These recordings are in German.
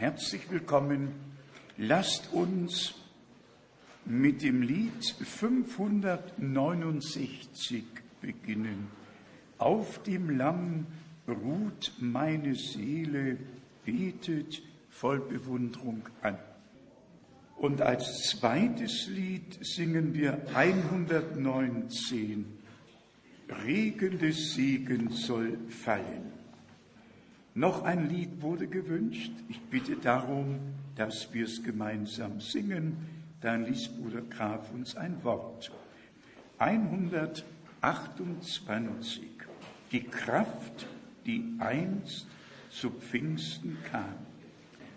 Herzlich willkommen. Lasst uns mit dem Lied 569 beginnen. Auf dem Lamm ruht meine Seele, betet voll Bewunderung an. Und als zweites Lied singen wir 119. Regen des Segens soll fallen. Noch ein Lied wurde gewünscht. Ich bitte darum, dass wir es gemeinsam singen. Dann liest Bruder Graf uns ein Wort. 128. Die Kraft, die einst zu Pfingsten kam.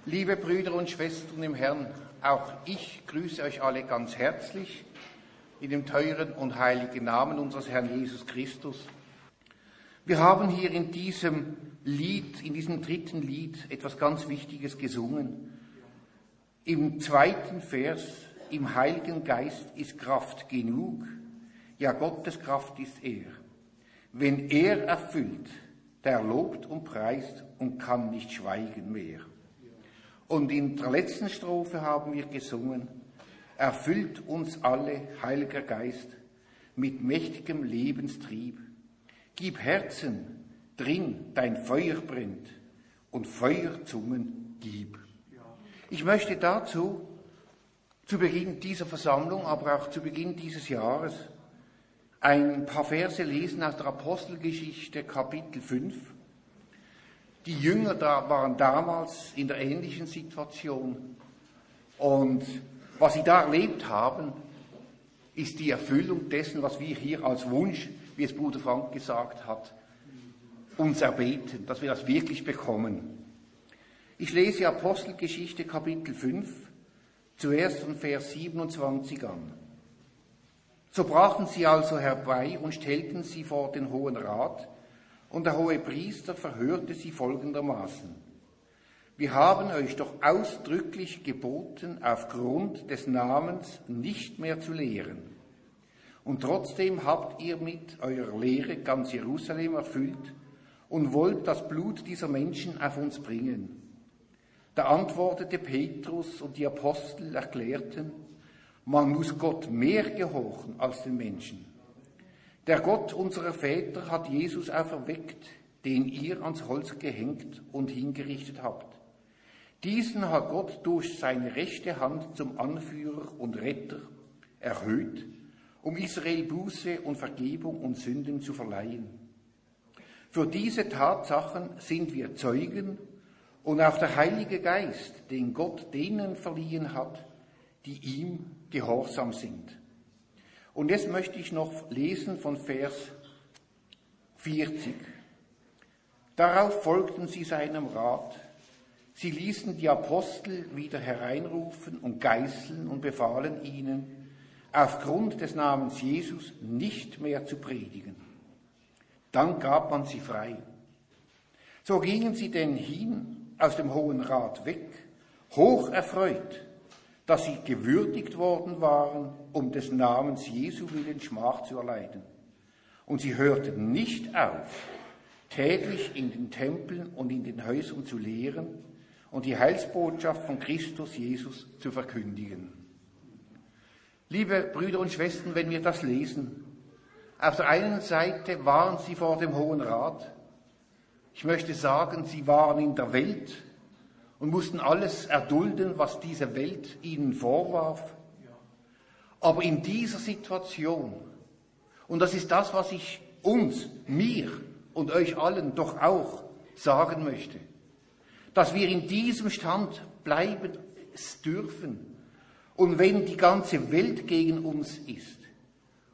Liebe Brüder und Schwestern im Herrn, auch ich grüße euch alle ganz herzlich in dem teuren und heiligen Namen unseres Herrn Jesus Christus. Wir haben hier in diesem Lied, in diesem dritten Lied etwas ganz Wichtiges gesungen. Im zweiten Vers, im Heiligen Geist ist Kraft genug, ja Gottes Kraft ist er. Wenn er erfüllt, der lobt und preist und kann nicht schweigen mehr. Und in der letzten Strophe haben wir gesungen, erfüllt uns alle, Heiliger Geist, mit mächtigem Lebenstrieb Gib Herzen, drin, dein Feuer brennt und Feuerzungen gib. Ich möchte dazu zu Beginn dieser Versammlung, aber auch zu Beginn dieses Jahres ein paar Verse lesen aus der Apostelgeschichte Kapitel 5. Die Jünger da waren damals in der ähnlichen Situation und was sie da erlebt haben, ist die Erfüllung dessen, was wir hier als Wunsch wie es Bruder Frank gesagt hat, uns erbeten, dass wir das wirklich bekommen. Ich lese Apostelgeschichte Kapitel 5, zuerst von Vers 27 an. So brachen sie also herbei und stellten sie vor den Hohen Rat, und der hohe Priester verhörte sie folgendermaßen. Wir haben euch doch ausdrücklich geboten, aufgrund des Namens nicht mehr zu lehren. Und trotzdem habt ihr mit eurer Lehre ganz Jerusalem erfüllt und wollt das Blut dieser Menschen auf uns bringen. Da antwortete Petrus und die Apostel erklärten, man muss Gott mehr gehorchen als den Menschen. Der Gott unserer Väter hat Jesus auferweckt, den ihr ans Holz gehängt und hingerichtet habt. Diesen hat Gott durch seine rechte Hand zum Anführer und Retter erhöht um Israel Buße und Vergebung und Sünden zu verleihen. Für diese Tatsachen sind wir Zeugen und auch der Heilige Geist, den Gott denen verliehen hat, die ihm gehorsam sind. Und jetzt möchte ich noch lesen von Vers 40. Darauf folgten sie seinem Rat. Sie ließen die Apostel wieder hereinrufen und geißeln und befahlen ihnen, aufgrund des Namens Jesus nicht mehr zu predigen. Dann gab man sie frei. So gingen sie denn hin aus dem Hohen Rat weg, hoch erfreut, dass sie gewürdigt worden waren, um des Namens Jesu willen Schmach zu erleiden. Und sie hörten nicht auf, täglich in den Tempeln und in den Häusern zu lehren und die Heilsbotschaft von Christus Jesus zu verkündigen. Liebe Brüder und Schwestern, wenn wir das lesen, auf der einen Seite waren sie vor dem Hohen Rat. Ich möchte sagen, sie waren in der Welt und mussten alles erdulden, was diese Welt ihnen vorwarf. Aber in dieser Situation, und das ist das, was ich uns, mir und euch allen doch auch sagen möchte, dass wir in diesem Stand bleiben dürfen und wenn die ganze Welt gegen uns ist,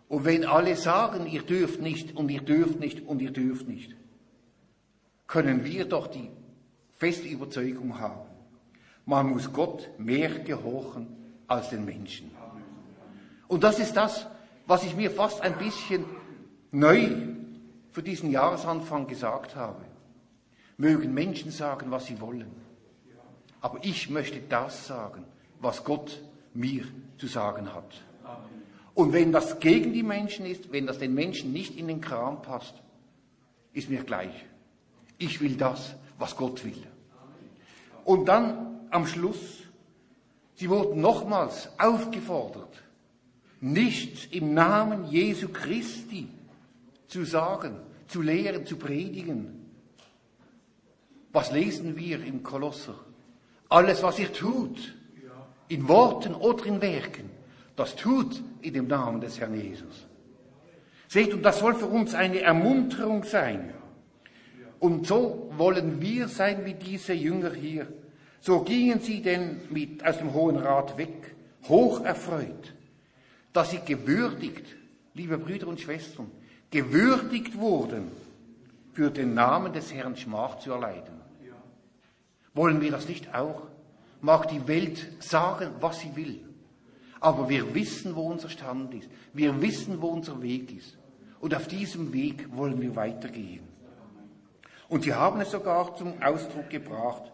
und wenn alle sagen, ihr dürft nicht und ihr dürft nicht und ihr dürft nicht, können wir doch die feste Überzeugung haben, man muss Gott mehr gehorchen als den Menschen. Und das ist das, was ich mir fast ein bisschen neu für diesen Jahresanfang gesagt habe. Mögen Menschen sagen, was sie wollen. Aber ich möchte das sagen, was Gott mir zu sagen hat. Und wenn das gegen die Menschen ist, wenn das den Menschen nicht in den Kram passt, ist mir gleich. Ich will das, was Gott will. Und dann am Schluss, sie wurden nochmals aufgefordert, nichts im Namen Jesu Christi zu sagen, zu lehren, zu predigen. Was lesen wir im Kolosser? Alles, was ihr tut, in Worten oder in Werken, das tut in dem Namen des Herrn Jesus. Seht, und das soll für uns eine Ermunterung sein. Und so wollen wir sein wie diese Jünger hier. So gingen sie denn mit aus dem Hohen Rat weg, hoch erfreut, dass sie gewürdigt, liebe Brüder und Schwestern, gewürdigt wurden, für den Namen des Herrn Schmach zu erleiden. Wollen wir das nicht auch? Mag die Welt sagen, was sie will. Aber wir wissen, wo unser Stand ist. Wir wissen, wo unser Weg ist. Und auf diesem Weg wollen wir weitergehen. Und sie haben es sogar zum Ausdruck gebracht.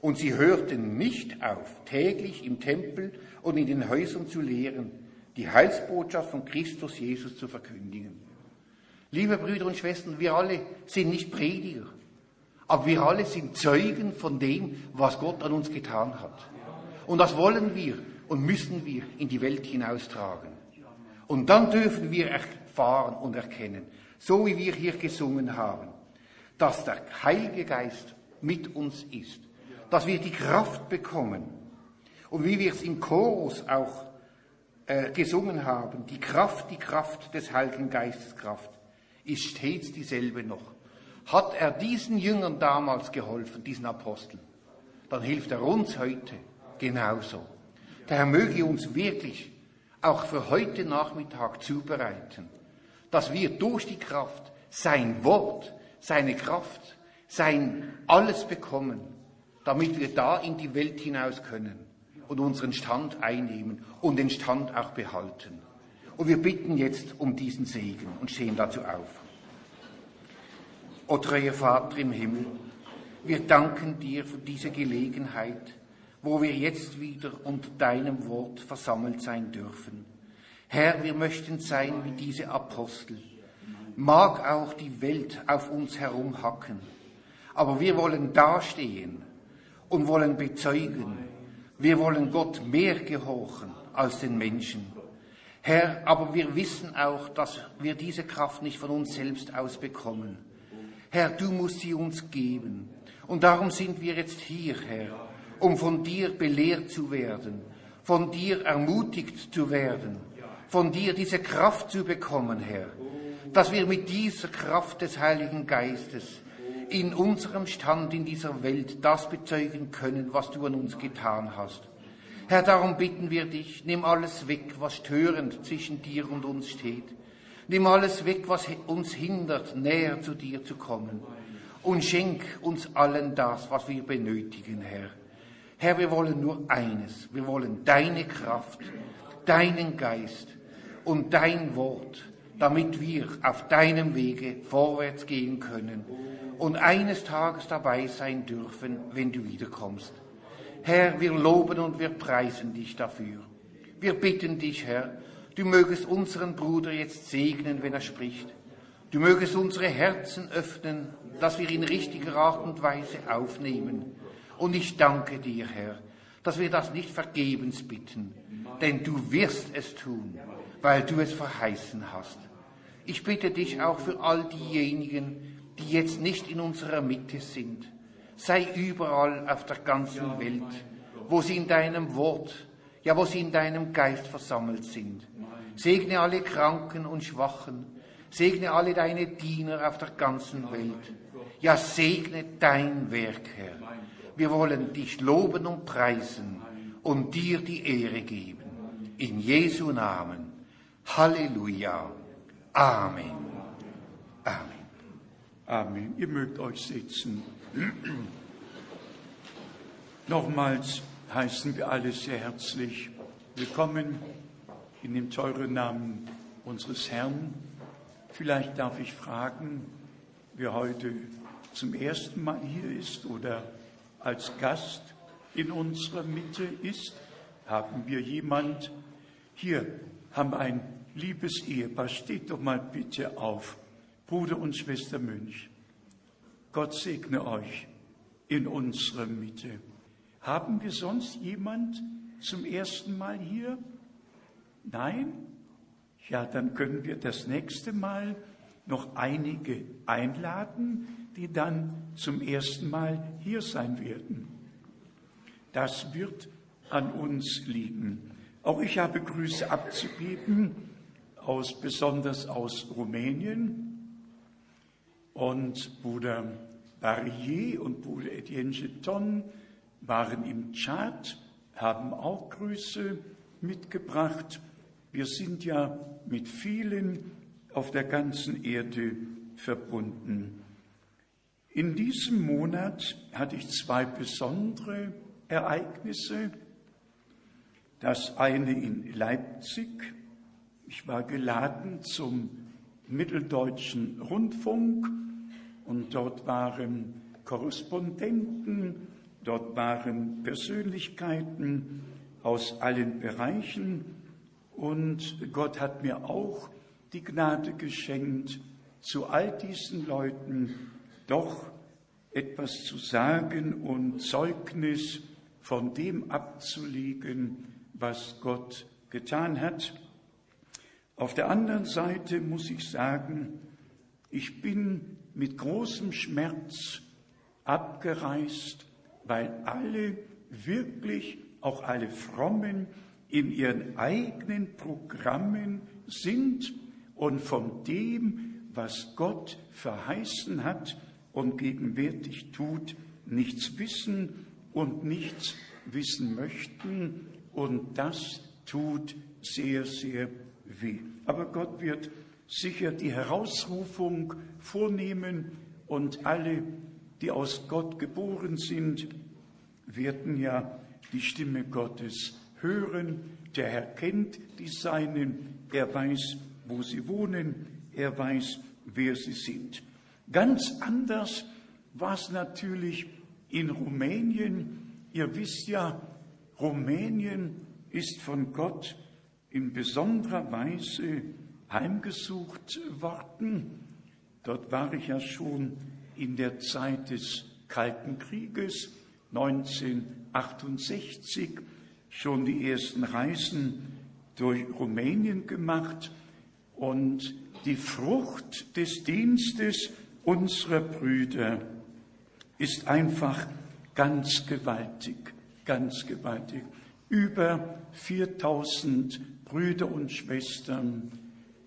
Und sie hörten nicht auf, täglich im Tempel und in den Häusern zu lehren, die Heilsbotschaft von Christus Jesus zu verkündigen. Liebe Brüder und Schwestern, wir alle sind nicht Prediger, aber wir alle sind Zeugen von dem, was Gott an uns getan hat. Und das wollen wir und müssen wir in die Welt hinaustragen. Und dann dürfen wir erfahren und erkennen, so wie wir hier gesungen haben, dass der Heilige Geist mit uns ist, dass wir die Kraft bekommen. Und wie wir es im Chorus auch äh, gesungen haben, die Kraft, die Kraft des Heiligen Geistes Kraft, ist stets dieselbe noch. Hat er diesen Jüngern damals geholfen, diesen Aposteln, dann hilft er uns heute genauso. Der Herr möge uns wirklich auch für heute Nachmittag zubereiten, dass wir durch die Kraft sein Wort, seine Kraft, sein alles bekommen, damit wir da in die Welt hinaus können und unseren Stand einnehmen und den Stand auch behalten. Und wir bitten jetzt um diesen Segen und stehen dazu auf. O treuer Vater im Himmel, wir danken dir für diese Gelegenheit, wo wir jetzt wieder unter deinem Wort versammelt sein dürfen. Herr, wir möchten sein wie diese Apostel. Mag auch die Welt auf uns herumhacken, aber wir wollen dastehen und wollen bezeugen, wir wollen Gott mehr gehorchen als den Menschen. Herr, aber wir wissen auch, dass wir diese Kraft nicht von uns selbst aus bekommen. Herr, du musst sie uns geben. Und darum sind wir jetzt hier, Herr um von dir belehrt zu werden, von dir ermutigt zu werden, von dir diese Kraft zu bekommen, Herr, dass wir mit dieser Kraft des Heiligen Geistes in unserem Stand in dieser Welt das bezeugen können, was du an uns getan hast. Herr, darum bitten wir dich, nimm alles weg, was störend zwischen dir und uns steht. Nimm alles weg, was uns hindert, näher zu dir zu kommen. Und schenk uns allen das, was wir benötigen, Herr. Herr, wir wollen nur eines. Wir wollen deine Kraft, deinen Geist und dein Wort, damit wir auf deinem Wege vorwärts gehen können und eines Tages dabei sein dürfen, wenn du wiederkommst. Herr, wir loben und wir preisen dich dafür. Wir bitten dich, Herr, du mögest unseren Bruder jetzt segnen, wenn er spricht. Du mögest unsere Herzen öffnen, dass wir in richtiger Art und Weise aufnehmen und ich danke dir, Herr, dass wir das nicht vergebens bitten, denn du wirst es tun, weil du es verheißen hast. Ich bitte dich auch für all diejenigen, die jetzt nicht in unserer Mitte sind. Sei überall auf der ganzen Welt, wo sie in deinem Wort, ja, wo sie in deinem Geist versammelt sind. Segne alle Kranken und Schwachen. Segne alle deine Diener auf der ganzen Welt. Ja, segne dein Werk, Herr. Wir wollen dich loben und preisen und dir die Ehre geben. In Jesu Namen. Halleluja. Amen. Amen. Amen. Ihr mögt euch sitzen. Nochmals heißen wir alle sehr herzlich willkommen in dem teuren Namen unseres Herrn. Vielleicht darf ich fragen, wer heute zum ersten Mal hier ist oder als Gast in unserer Mitte ist? Haben wir jemand? Hier haben wir ein liebes Ehepaar. Steht doch mal bitte auf. Bruder und Schwester Münch. Gott segne euch in unserer Mitte. Haben wir sonst jemand zum ersten Mal hier? Nein? Ja, dann können wir das nächste Mal noch einige einladen, die dann zum ersten Mal hier sein werden. Das wird an uns liegen. Auch ich habe Grüße abzugeben, aus, besonders aus Rumänien. Und Bruder Barrier und Bruder Etienne Cheton waren im Tschad, haben auch Grüße mitgebracht. Wir sind ja mit vielen auf der ganzen Erde verbunden. In diesem Monat hatte ich zwei besondere Ereignisse. Das eine in Leipzig. Ich war geladen zum Mitteldeutschen Rundfunk und dort waren Korrespondenten, dort waren Persönlichkeiten aus allen Bereichen und Gott hat mir auch die Gnade geschenkt, zu all diesen Leuten doch etwas zu sagen und Zeugnis von dem abzulegen, was Gott getan hat. Auf der anderen Seite muss ich sagen, ich bin mit großem Schmerz abgereist, weil alle wirklich, auch alle Frommen, in ihren eigenen Programmen sind und von dem, was Gott verheißen hat und gegenwärtig tut, nichts wissen und nichts wissen möchten. Und das tut sehr, sehr weh. Aber Gott wird sicher die Herausrufung vornehmen und alle, die aus Gott geboren sind, werden ja die Stimme Gottes hören. Der Herr kennt die Seinen, er weiß, wo sie wohnen, er weiß, wer sie sind. Ganz anders war es natürlich in Rumänien. Ihr wisst ja, Rumänien ist von Gott in besonderer Weise heimgesucht worden. Dort war ich ja schon in der Zeit des Kalten Krieges 1968 schon die ersten Reisen durch Rumänien gemacht und die Frucht des Dienstes unserer Brüder ist einfach ganz gewaltig, ganz gewaltig. Über 4000 Brüder und Schwestern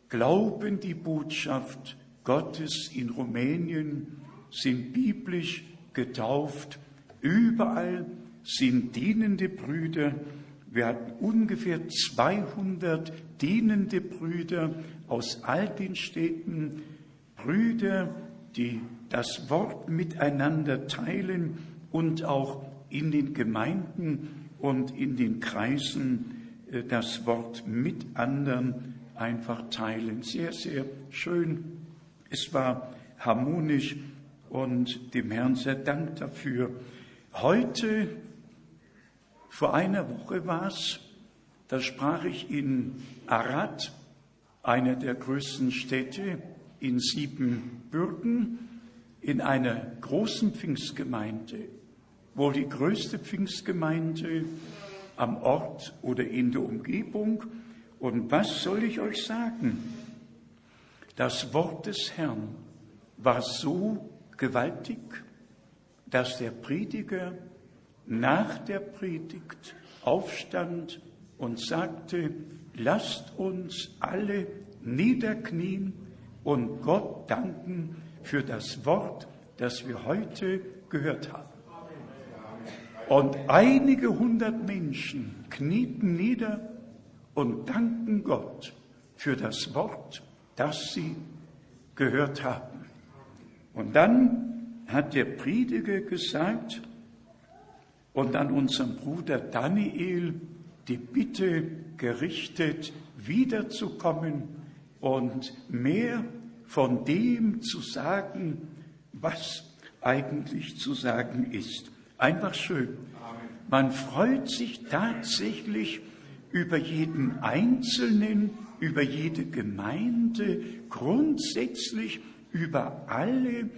glauben die Botschaft Gottes in Rumänien, sind biblisch getauft. Überall sind dienende Brüder. Wir hatten ungefähr 200 dienende Brüder aus all den Städten, Brüder, die das Wort miteinander teilen und auch in den Gemeinden und in den Kreisen äh, das Wort mit anderen einfach teilen. Sehr, sehr schön. Es war harmonisch und dem Herrn sehr Dank dafür. Heute, vor einer Woche war es, da sprach ich in Arad, einer der größten Städte in Siebenbürgen, in einer großen Pfingstgemeinde, wohl die größte Pfingstgemeinde am Ort oder in der Umgebung. Und was soll ich euch sagen? Das Wort des Herrn war so gewaltig, dass der Prediger nach der Predigt aufstand und sagte, lasst uns alle niederknien und Gott danken für das Wort, das wir heute gehört haben. Und einige hundert Menschen knieten nieder und danken Gott für das Wort, das sie gehört haben. Und dann hat der Prediger gesagt und an unseren Bruder Daniel die Bitte gerichtet, wiederzukommen und mehr von dem zu sagen, was eigentlich zu sagen ist. Einfach schön. Man freut sich tatsächlich über jeden Einzelnen, über jede Gemeinde, grundsätzlich über alle,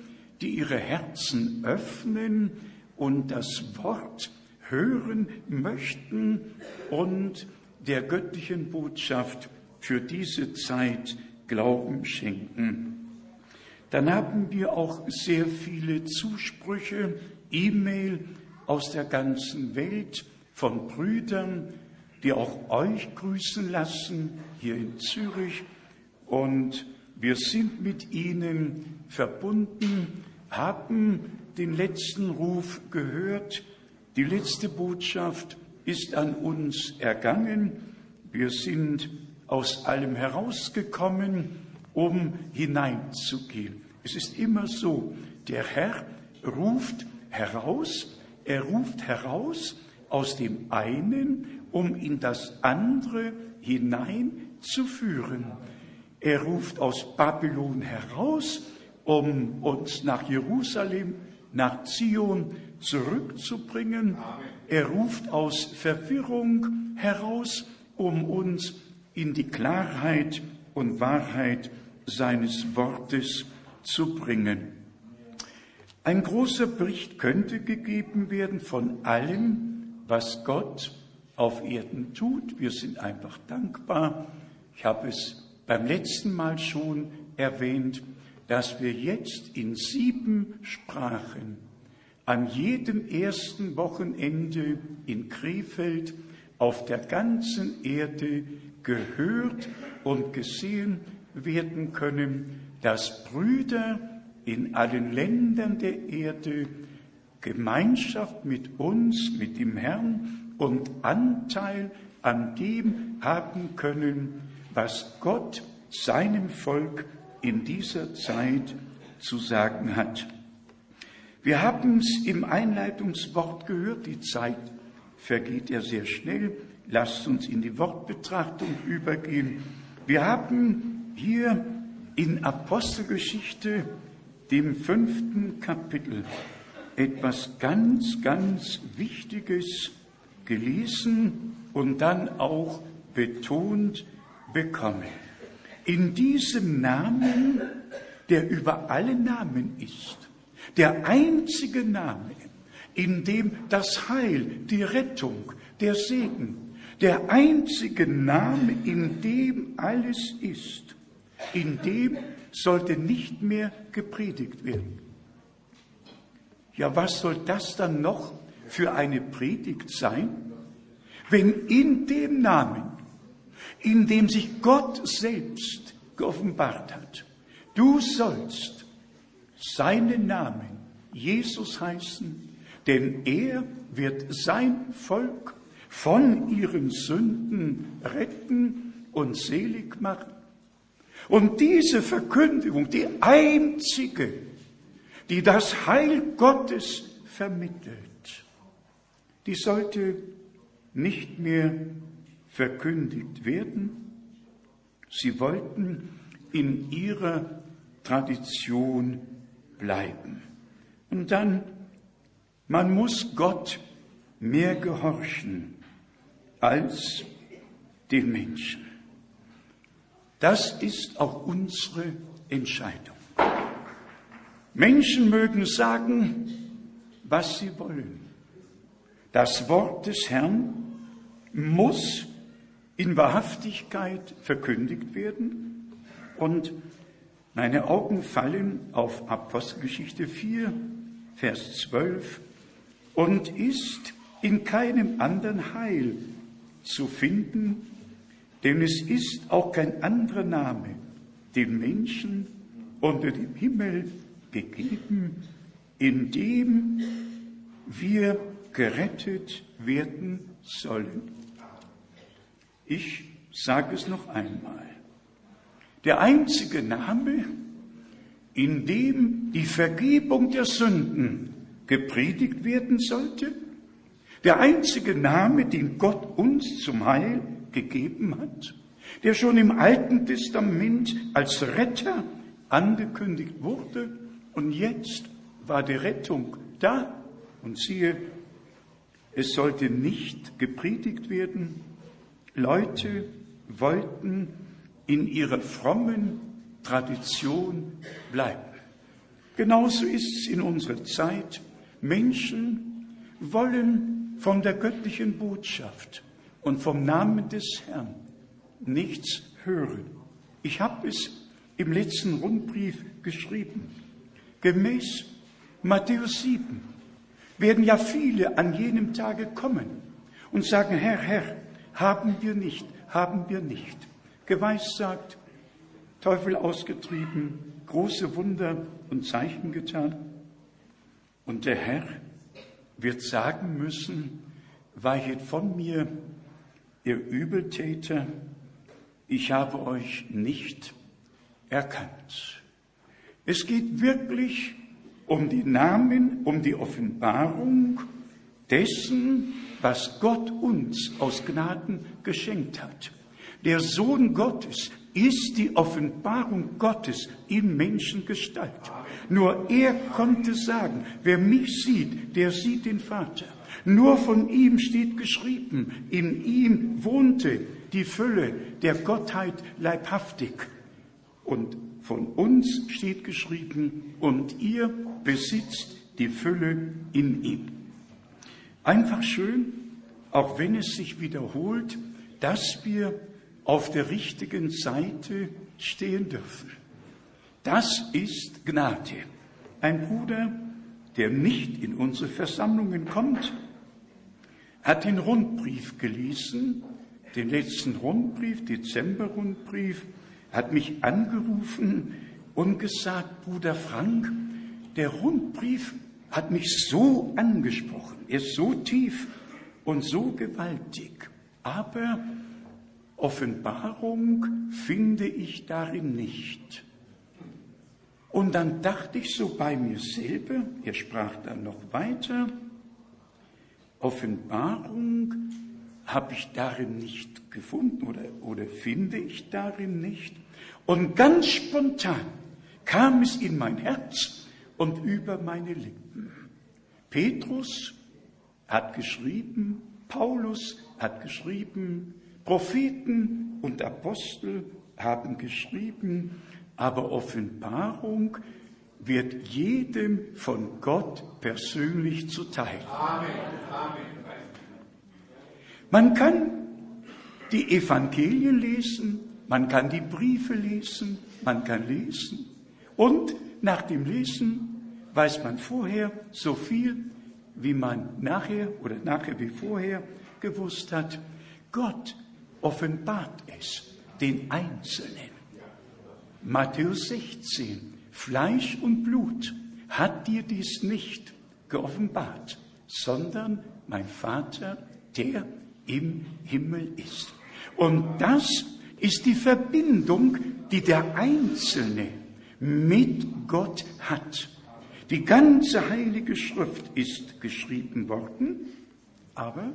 die ihre Herzen öffnen und das Wort hören möchten und der göttlichen Botschaft für diese Zeit Glauben schenken. Dann haben wir auch sehr viele Zusprüche, E-Mail aus der ganzen Welt von Brüdern, die auch euch grüßen lassen hier in Zürich. Und wir sind mit ihnen verbunden, haben den letzten Ruf gehört. Die letzte Botschaft ist an uns ergangen. Wir sind aus allem herausgekommen, um hineinzugehen. Es ist immer so, der Herr ruft heraus, er ruft heraus aus dem einen, um in das andere hineinzuführen. Er ruft aus Babylon heraus, um uns nach Jerusalem, nach Zion zurückzubringen. Er ruft aus Verwirrung heraus, um uns in die Klarheit und Wahrheit seines Wortes zu bringen. Ein großer Bericht könnte gegeben werden von allem, was Gott auf Erden tut. Wir sind einfach dankbar. Ich habe es beim letzten Mal schon erwähnt, dass wir jetzt in sieben Sprachen an jedem ersten Wochenende in Krefeld auf der ganzen Erde gehört und gesehen werden können, dass Brüder in allen Ländern der Erde Gemeinschaft mit uns, mit dem Herrn und Anteil an dem haben können, was Gott seinem Volk in dieser Zeit zu sagen hat. Wir haben es im Einleitungswort gehört, die Zeit vergeht ja sehr schnell. Lasst uns in die Wortbetrachtung übergehen. Wir haben hier in Apostelgeschichte, dem fünften Kapitel, etwas ganz, ganz Wichtiges gelesen und dann auch betont bekommen. In diesem Namen, der über alle Namen ist, der einzige Name, in dem das Heil, die Rettung, der Segen, der einzige Name, in dem alles ist, in dem sollte nicht mehr gepredigt werden. Ja, was soll das dann noch für eine Predigt sein, wenn in dem Namen, in dem sich Gott selbst geoffenbart hat, du sollst seinen Namen Jesus heißen, denn er wird sein Volk von ihren Sünden retten und selig machen. Und diese Verkündigung, die einzige, die das Heil Gottes vermittelt, die sollte nicht mehr verkündigt werden. Sie wollten in ihrer Tradition bleiben. Und dann, man muss Gott mehr gehorchen als den Menschen. Das ist auch unsere Entscheidung. Menschen mögen sagen, was sie wollen. Das Wort des Herrn muss in Wahrhaftigkeit verkündigt werden und meine Augen fallen auf Apostelgeschichte 4, Vers 12 und ist in keinem anderen Heil zu finden, denn es ist auch kein anderer Name den Menschen unter dem Himmel gegeben, in dem wir gerettet werden sollen. Ich sage es noch einmal. Der einzige Name, in dem die Vergebung der Sünden gepredigt werden sollte, der einzige Name, den Gott uns zum Heil gegeben hat, der schon im Alten Testament als Retter angekündigt wurde und jetzt war die Rettung da und siehe, es sollte nicht gepredigt werden. Leute wollten in ihrer frommen Tradition bleiben. Genauso ist es in unserer Zeit. Menschen wollen von der göttlichen Botschaft und vom Namen des Herrn nichts hören. Ich habe es im letzten Rundbrief geschrieben. Gemäß Matthäus 7 werden ja viele an jenem Tage kommen und sagen, Herr, Herr, haben wir nicht, haben wir nicht. Geweissagt, Teufel ausgetrieben, große Wunder und Zeichen getan. Und der Herr wird sagen müssen, weichet von mir, ihr Übeltäter, ich habe euch nicht erkannt. Es geht wirklich um die Namen, um die Offenbarung dessen, was Gott uns aus Gnaden geschenkt hat. Der Sohn Gottes ist die Offenbarung Gottes in Menschengestalt. Nur er konnte sagen, wer mich sieht, der sieht den Vater. Nur von ihm steht geschrieben, in ihm wohnte die Fülle der Gottheit leibhaftig. Und von uns steht geschrieben, und ihr besitzt die Fülle in ihm. Einfach schön, auch wenn es sich wiederholt, dass wir auf der richtigen Seite stehen dürfen. Das ist Gnade. Ein Bruder, der nicht in unsere Versammlungen kommt, hat den Rundbrief gelesen, den letzten Rundbrief, Dezember-Rundbrief, hat mich angerufen und gesagt, Bruder Frank, der Rundbrief hat mich so angesprochen, er ist so tief und so gewaltig, aber Offenbarung finde ich darin nicht. Und dann dachte ich so bei mir selber, er sprach dann noch weiter, Offenbarung habe ich darin nicht gefunden oder, oder finde ich darin nicht. Und ganz spontan kam es in mein Herz und über meine Lippen. Petrus hat geschrieben, Paulus hat geschrieben, Propheten und Apostel haben geschrieben, aber Offenbarung wird jedem von Gott persönlich zuteil. Man kann die Evangelien lesen, man kann die Briefe lesen, man kann lesen. Und nach dem Lesen weiß man vorher so viel, wie man nachher oder nachher wie vorher gewusst hat. Gott offenbart es den Einzelnen. Matthäus 16, Fleisch und Blut hat dir dies nicht geoffenbart, sondern mein Vater, der im Himmel ist. Und das ist die Verbindung, die der Einzelne mit Gott hat. Die ganze heilige Schrift ist geschrieben worden, aber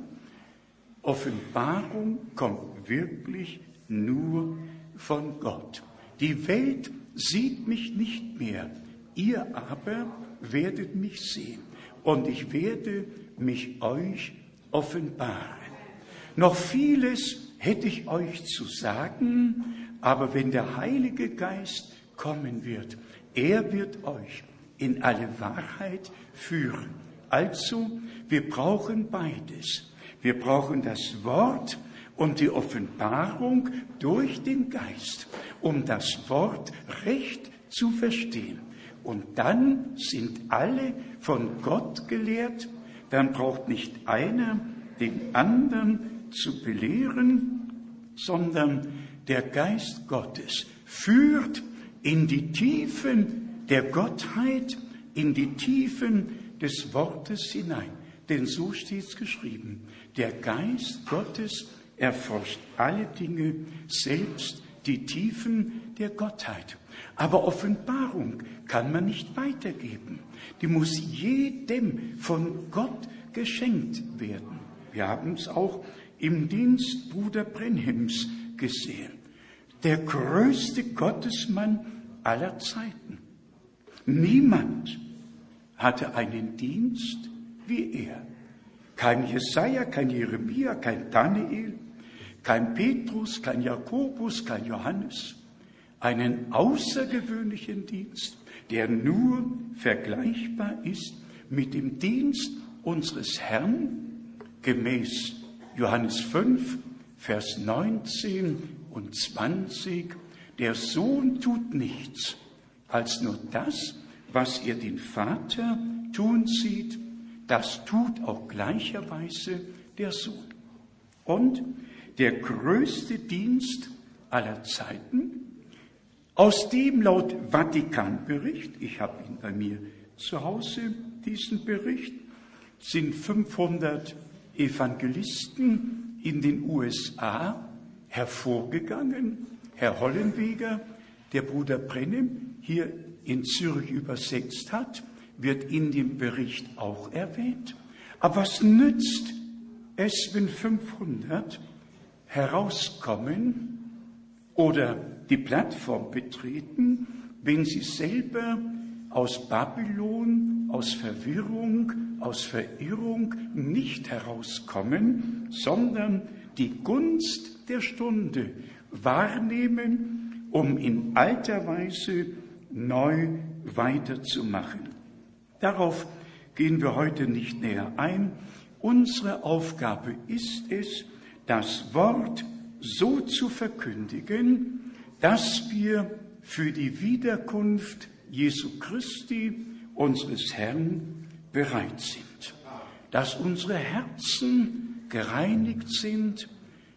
Offenbarung kommt wirklich nur von Gott. Die Welt sieht mich nicht mehr, ihr aber werdet mich sehen und ich werde mich euch offenbaren. Noch vieles hätte ich euch zu sagen, aber wenn der Heilige Geist kommen wird, er wird euch in alle Wahrheit führen. Also, wir brauchen beides. Wir brauchen das Wort und die Offenbarung durch den Geist, um das Wort recht zu verstehen. Und dann sind alle von Gott gelehrt, dann braucht nicht einer den anderen zu belehren, sondern der Geist Gottes führt in die Tiefen der Gottheit, in die Tiefen des Wortes hinein. Denn so steht es geschrieben. Der Geist Gottes erforscht alle Dinge, selbst die Tiefen der Gottheit. Aber Offenbarung kann man nicht weitergeben. Die muss jedem von Gott geschenkt werden. Wir haben es auch im Dienst Bruder Brenhims gesehen. Der größte Gottesmann aller Zeiten. Niemand hatte einen Dienst wie er. Kein Jesaja, kein Jeremia, kein Daniel, kein Petrus, kein Jakobus, kein Johannes. Einen außergewöhnlichen Dienst, der nur vergleichbar ist mit dem Dienst unseres Herrn gemäß Johannes 5, Vers 19 und 20, der Sohn tut nichts als nur das, was er den Vater tun sieht, das tut auch gleicherweise der Sohn. Und der größte Dienst aller Zeiten, aus dem laut Vatikanbericht, ich habe ihn bei mir zu Hause, diesen Bericht, sind 500 Evangelisten in den USA hervorgegangen. Herr Hollenweger, der Bruder Brennem hier in Zürich übersetzt hat, wird in dem Bericht auch erwähnt. Aber was nützt es, wenn 500 herauskommen oder die Plattform betreten, wenn sie selber aus Babylon, aus Verwirrung, aus Verirrung nicht herauskommen, sondern die Gunst der Stunde wahrnehmen, um in alter Weise neu weiterzumachen. Darauf gehen wir heute nicht näher ein. Unsere Aufgabe ist es, das Wort so zu verkündigen, dass wir für die Wiederkunft Jesu Christi, unseres Herrn, bereit sind. Dass unsere Herzen gereinigt sind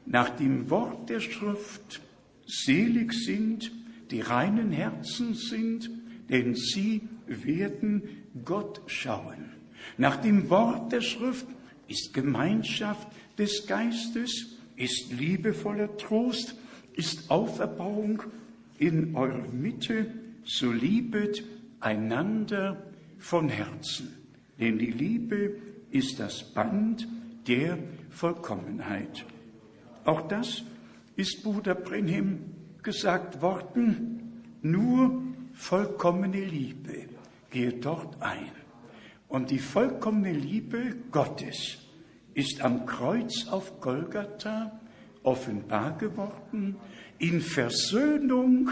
nach dem Wort der Schrift, selig sind, die reinen Herzen sind, denn sie werden Gott schauen. Nach dem Wort der Schrift ist Gemeinschaft des Geistes, ist liebevoller Trost, ist Auferbauung in eurer Mitte, so liebet einander von Herzen. Denn die Liebe ist das Band der Vollkommenheit. Auch das ist Bruder Brenhem gesagt worden, nur vollkommene Liebe gehe dort ein. Und die vollkommene Liebe Gottes ist am Kreuz auf Golgatha offenbar geworden, in Versöhnung,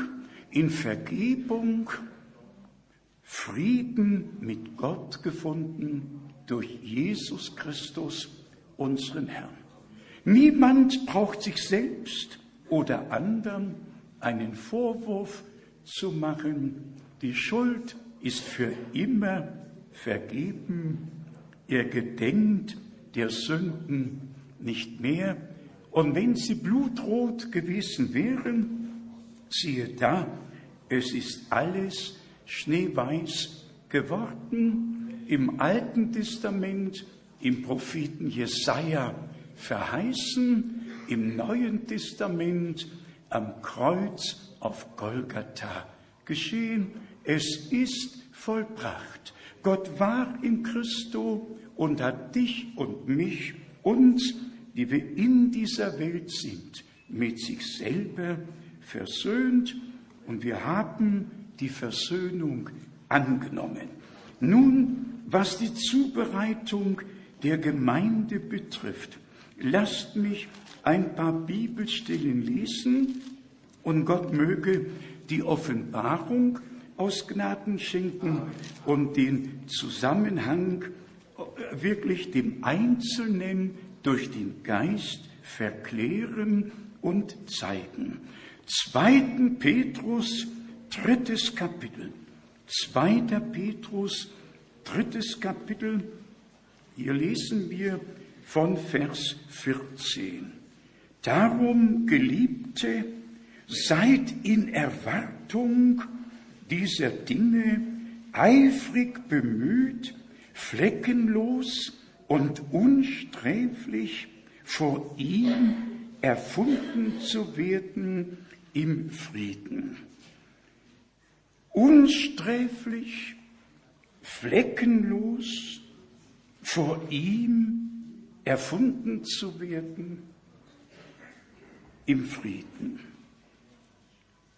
in Vergebung, Frieden mit Gott gefunden durch Jesus Christus, unseren Herrn. Niemand braucht sich selbst oder anderen einen Vorwurf zu machen. Die Schuld ist für immer vergeben. Er gedenkt der Sünden nicht mehr. Und wenn sie blutrot gewesen wären, siehe da, es ist alles schneeweiß geworden, im Alten Testament, im Propheten Jesaja verheißen, im Neuen Testament am Kreuz auf Golgatha geschehen. Es ist vollbracht. Gott war in Christo und hat dich und mich, uns, die wir in dieser Welt sind, mit sich selber versöhnt und wir haben die Versöhnung angenommen. Nun, was die Zubereitung der Gemeinde betrifft, lasst mich ein paar Bibelstellen lesen und Gott möge die Offenbarung aus Gnaden schenken und den Zusammenhang äh, wirklich dem Einzelnen durch den Geist verklären und zeigen. Zweiten Petrus, drittes Kapitel. Zweiter Petrus, drittes Kapitel. Hier lesen wir von Vers 14. Darum, Geliebte, seid in Erwartung dieser Dinge eifrig bemüht, fleckenlos und unsträflich vor ihm erfunden zu werden im Frieden. Unsträflich, fleckenlos vor ihm erfunden zu werden im Frieden.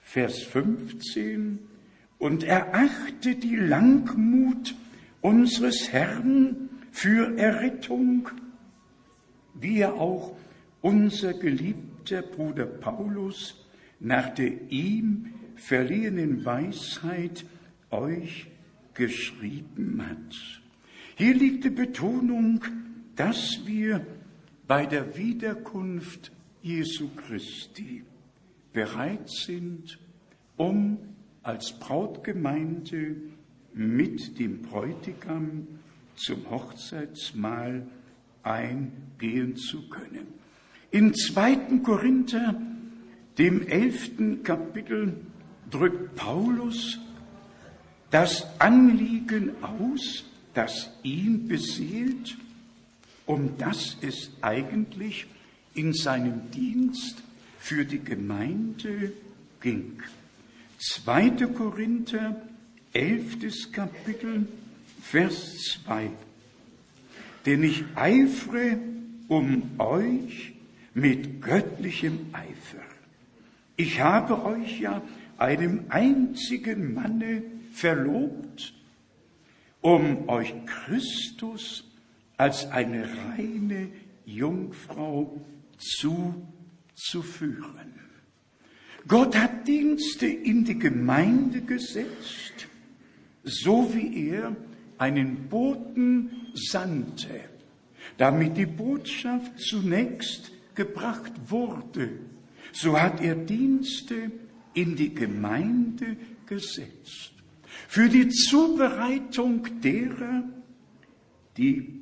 Vers 15 und erachte die Langmut unseres Herrn für Errettung, wie er auch unser geliebter Bruder Paulus nach der ihm verliehenen Weisheit euch geschrieben hat. Hier liegt die Betonung, dass wir bei der Wiederkunft Jesu Christi bereit sind, um als Brautgemeinde mit dem Bräutigam zum Hochzeitsmahl eingehen zu können. In 2. Korinther, dem elften Kapitel, drückt Paulus das Anliegen aus, das ihn beseelt, um das es eigentlich in seinem Dienst für die Gemeinde ging. 2. Korinther, 11. Kapitel, Vers 2. Denn ich eifere um euch mit göttlichem Eifer. Ich habe euch ja einem einzigen Manne verlobt, um euch Christus als eine reine Jungfrau zuzuführen. Gott hat Dienste in die Gemeinde gesetzt, so wie er einen Boten sandte, damit die Botschaft zunächst gebracht wurde. So hat er Dienste in die Gemeinde gesetzt. Für die Zubereitung derer, die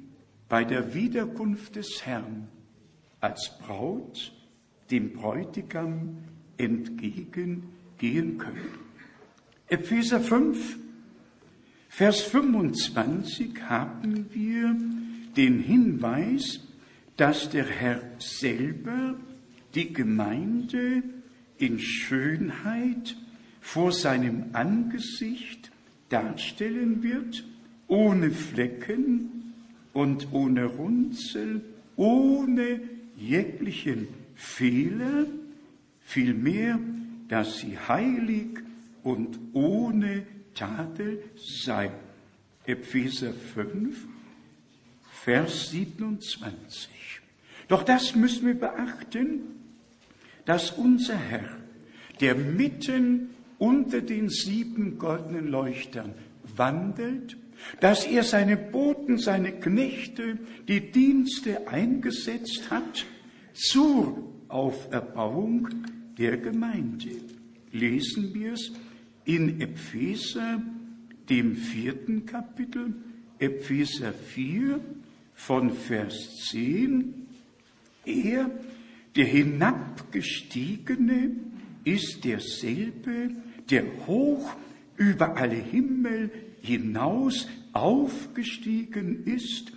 bei der Wiederkunft des Herrn als Braut dem Bräutigam entgegengehen können. Epheser 5, Vers 25 haben wir den Hinweis, dass der Herr selber die Gemeinde in Schönheit vor seinem Angesicht darstellen wird, ohne Flecken und ohne Runzel, ohne jeglichen Fehler, vielmehr, dass sie heilig und ohne Tadel sei. Epheser 5, Vers 27. Doch das müssen wir beachten, dass unser Herr, der mitten unter den sieben goldenen Leuchtern wandelt, dass er seine Boten, seine Knechte, die Dienste eingesetzt hat zur Auferbauung der Gemeinde. Lesen wir es in Epheser, dem vierten Kapitel, Epheser 4 von Vers 10. Er, der Hinabgestiegene, ist derselbe, der hoch über alle Himmel hinaus aufgestiegen ist,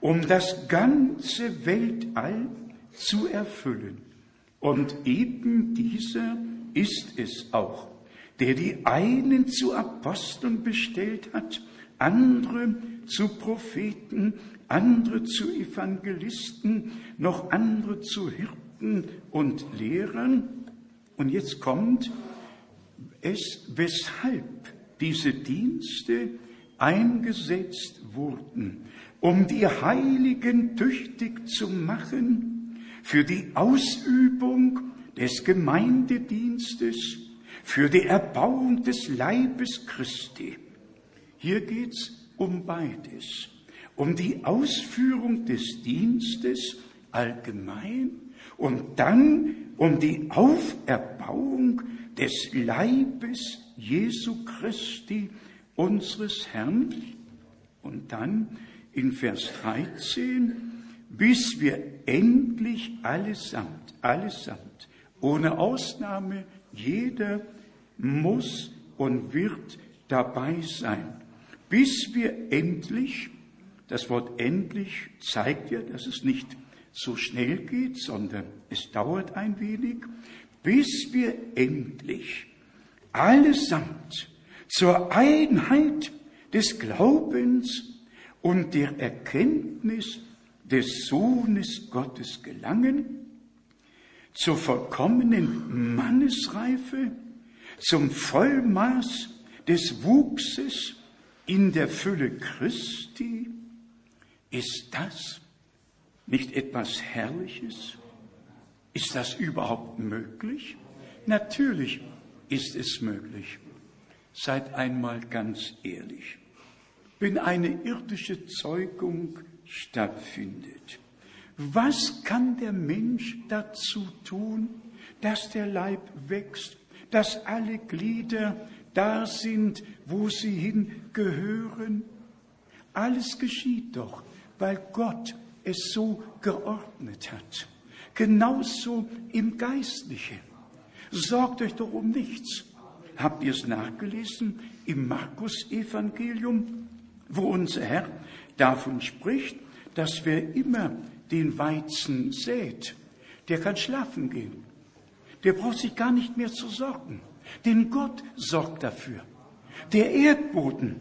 um das ganze Weltall zu erfüllen. Und eben dieser ist es auch, der die einen zu Aposteln bestellt hat, andere zu Propheten, andere zu Evangelisten, noch andere zu Hirten und Lehrern. Und jetzt kommt es, weshalb diese Dienste eingesetzt wurden, um die Heiligen tüchtig zu machen für die Ausübung des Gemeindedienstes, für die Erbauung des Leibes Christi. Hier geht's um beides, um die Ausführung des Dienstes allgemein und dann um die Auferbauung des Leibes Jesu Christi, unseres Herrn. Und dann in Vers 13, bis wir endlich allesamt, allesamt, ohne Ausnahme, jeder muss und wird dabei sein, bis wir endlich, das Wort endlich zeigt ja, dass es nicht so schnell geht, sondern es dauert ein wenig, bis wir endlich allesamt zur Einheit des Glaubens und der Erkenntnis des Sohnes Gottes gelangen, zur vollkommenen Mannesreife, zum Vollmaß des Wuchses in der Fülle Christi, ist das nicht etwas Herrliches? Ist das überhaupt möglich? Natürlich ist es möglich. Seid einmal ganz ehrlich. Wenn eine irdische Zeugung stattfindet, Was kann der Mensch dazu tun, dass der Leib wächst, dass alle Glieder da sind, wo sie hingehören? Alles geschieht doch, weil Gott es so geordnet hat. Genauso im Geistlichen. Sorgt euch doch um nichts. Habt ihr es nachgelesen im Markus-Evangelium, wo unser Herr davon spricht, dass wer immer den Weizen sät, der kann schlafen gehen. Der braucht sich gar nicht mehr zu sorgen. Denn Gott sorgt dafür. Der Erdboden,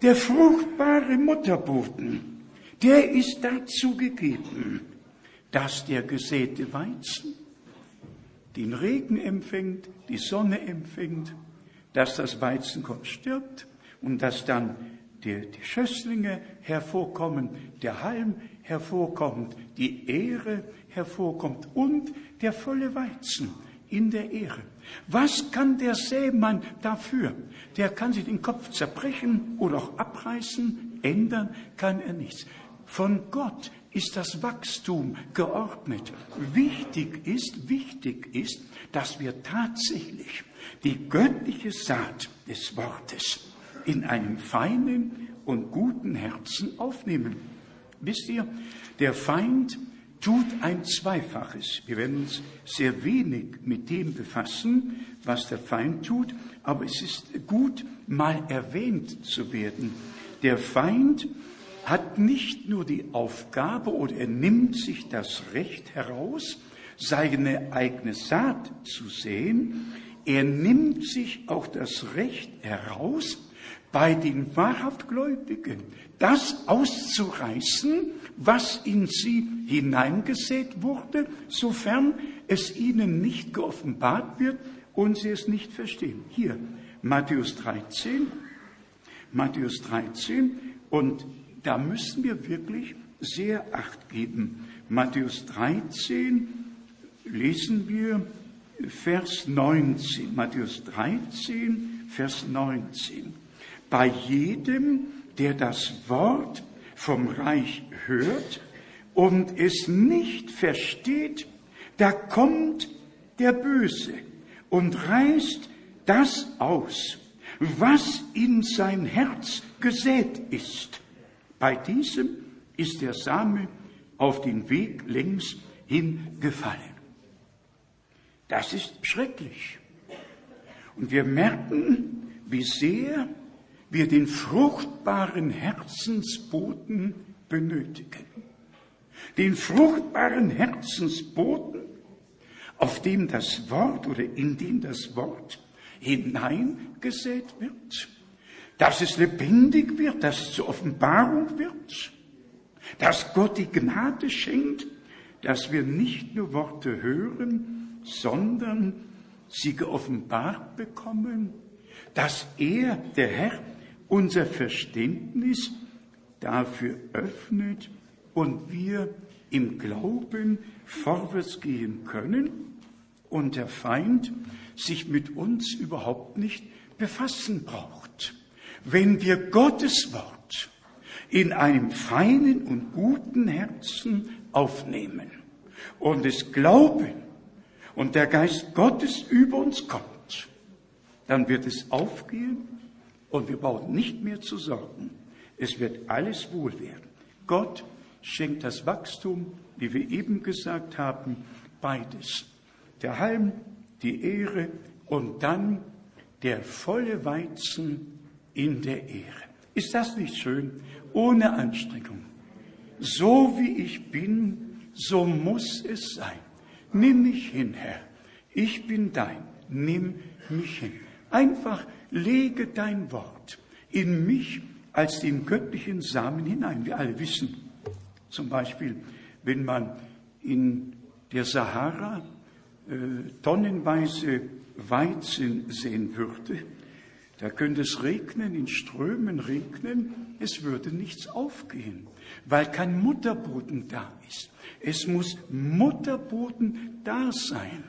der fruchtbare Mutterboden, der ist dazu gegeben, dass der gesäte Weizen den Regen empfängt, die Sonne empfängt, dass das Weizenkorn stirbt und dass dann die, die Schösslinge hervorkommen, der Halm hervorkommt, die Ehre hervorkommt und der volle Weizen in der Ehre. Was kann der Sämann dafür? Der kann sich den Kopf zerbrechen oder auch abreißen, ändern kann er nichts. Von Gott ist das Wachstum geordnet. Wichtig ist, wichtig ist, dass wir tatsächlich die göttliche Saat des Wortes in einem feinen und guten Herzen aufnehmen. Wisst ihr, der Feind tut ein Zweifaches. Wir werden uns sehr wenig mit dem befassen, was der Feind tut, aber es ist gut, mal erwähnt zu werden. Der Feind hat nicht nur die Aufgabe oder er nimmt sich das Recht heraus, seine eigene Saat zu sehen, er nimmt sich auch das Recht heraus, bei den wahrhaft Gläubigen das auszureißen, was in sie hineingesät wurde, sofern es ihnen nicht geoffenbart wird und sie es nicht verstehen. Hier, Matthäus 13, Matthäus 13, und da müssen wir wirklich sehr Acht geben. Matthäus 13 lesen wir Vers 19. Matthäus 13, Vers 19 bei jedem, der das Wort vom Reich hört und es nicht versteht, da kommt der Böse und reißt das aus, was in sein Herz gesät ist. Bei diesem ist der Same auf den Weg längs hingefallen. Das ist schrecklich. Und wir merken, wie sehr wir den fruchtbaren Herzensboden benötigen. Den fruchtbaren Herzensboden, auf dem das Wort oder in dem das Wort hineingesät wird, dass es lebendig wird, dass es zur Offenbarung wird, dass Gott die Gnade schenkt, dass wir nicht nur Worte hören, sondern sie geoffenbart bekommen, dass er, der Herr, unser Verständnis dafür öffnet und wir im Glauben vorwärts gehen können und der Feind sich mit uns überhaupt nicht befassen braucht. Wenn wir Gottes Wort in einem feinen und guten Herzen aufnehmen und es glauben und der Geist Gottes über uns kommt, dann wird es aufgehen und wir brauchen nicht mehr zu sorgen. Es wird alles wohl werden. Gott schenkt das Wachstum, wie wir eben gesagt haben, beides. Der Halm, die Ehre und dann der volle Weizen in der Ehre. Ist das nicht schön? Ohne Anstrengung. So wie ich bin, so muss es sein. Nimm mich hin, Herr. Ich bin dein. Nimm mich hin. Einfach lege dein Wort in mich als den göttlichen Samen hinein. Wir alle wissen, zum Beispiel, wenn man in der Sahara äh, tonnenweise Weizen sehen würde, da könnte es regnen, in Strömen regnen, es würde nichts aufgehen, weil kein Mutterboden da ist. Es muss Mutterboden da sein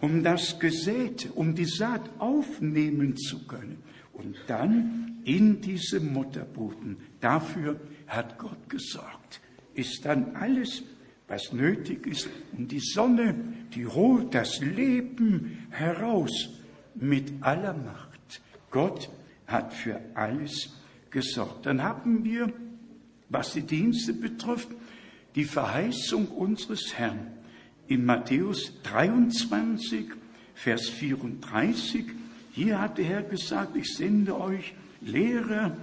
um das Gesäte, um die Saat aufnehmen zu können. Und dann in diesem Mutterboden, dafür hat Gott gesorgt, ist dann alles, was nötig ist, um die Sonne, die holt das Leben heraus mit aller Macht. Gott hat für alles gesorgt. Dann haben wir, was die Dienste betrifft, die Verheißung unseres Herrn in Matthäus 23, Vers 34. Hier hat der Herr gesagt, ich sende euch Lehrer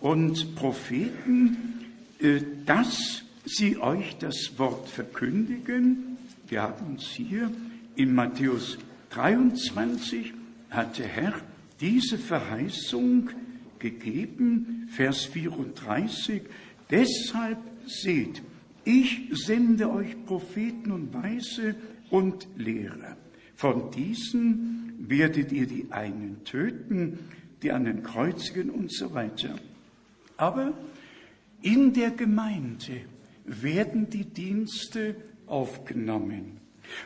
und Propheten, äh, dass sie euch das Wort verkündigen. Wir haben uns hier in Matthäus 23 hat der Herr diese Verheißung gegeben, Vers 34. Deshalb seht, ich sende euch Propheten und Weise und Lehrer. Von diesen werdet ihr die einen töten, die anderen kreuzigen und so weiter. Aber in der Gemeinde werden die Dienste aufgenommen.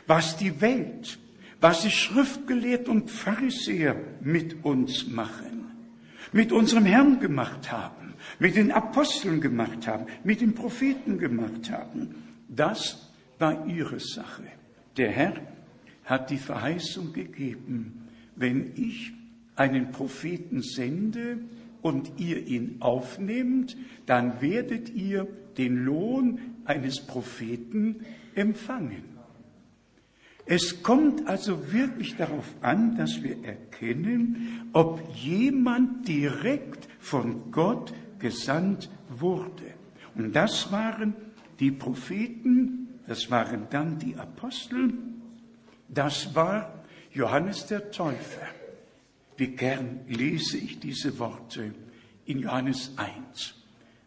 Was die Welt, was die Schriftgelehrten und Pharisäer mit uns machen, mit unserem Herrn gemacht haben, mit den Aposteln gemacht haben, mit den Propheten gemacht haben, das war ihre Sache. Der Herr hat die Verheißung gegeben, wenn ich einen Propheten sende und ihr ihn aufnehmt, dann werdet ihr den Lohn eines Propheten empfangen. Es kommt also wirklich darauf an, dass wir erkennen, ob jemand direkt von Gott gesandt wurde. Und das waren die Propheten, das waren dann die Apostel, das war Johannes der Täufer. Wie gern lese ich diese Worte in Johannes 1.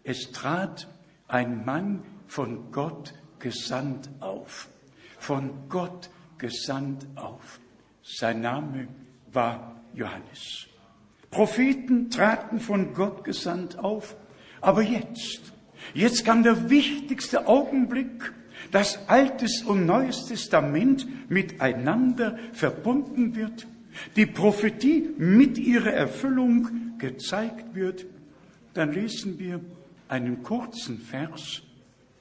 Es trat ein Mann von Gott gesandt auf. Von Gott gesandt auf. Sein Name war Johannes. Propheten traten von Gott gesandt auf. Aber jetzt, jetzt kam der wichtigste Augenblick, dass Altes und Neues Testament miteinander verbunden wird, die Prophetie mit ihrer Erfüllung gezeigt wird. Dann lesen wir einen kurzen Vers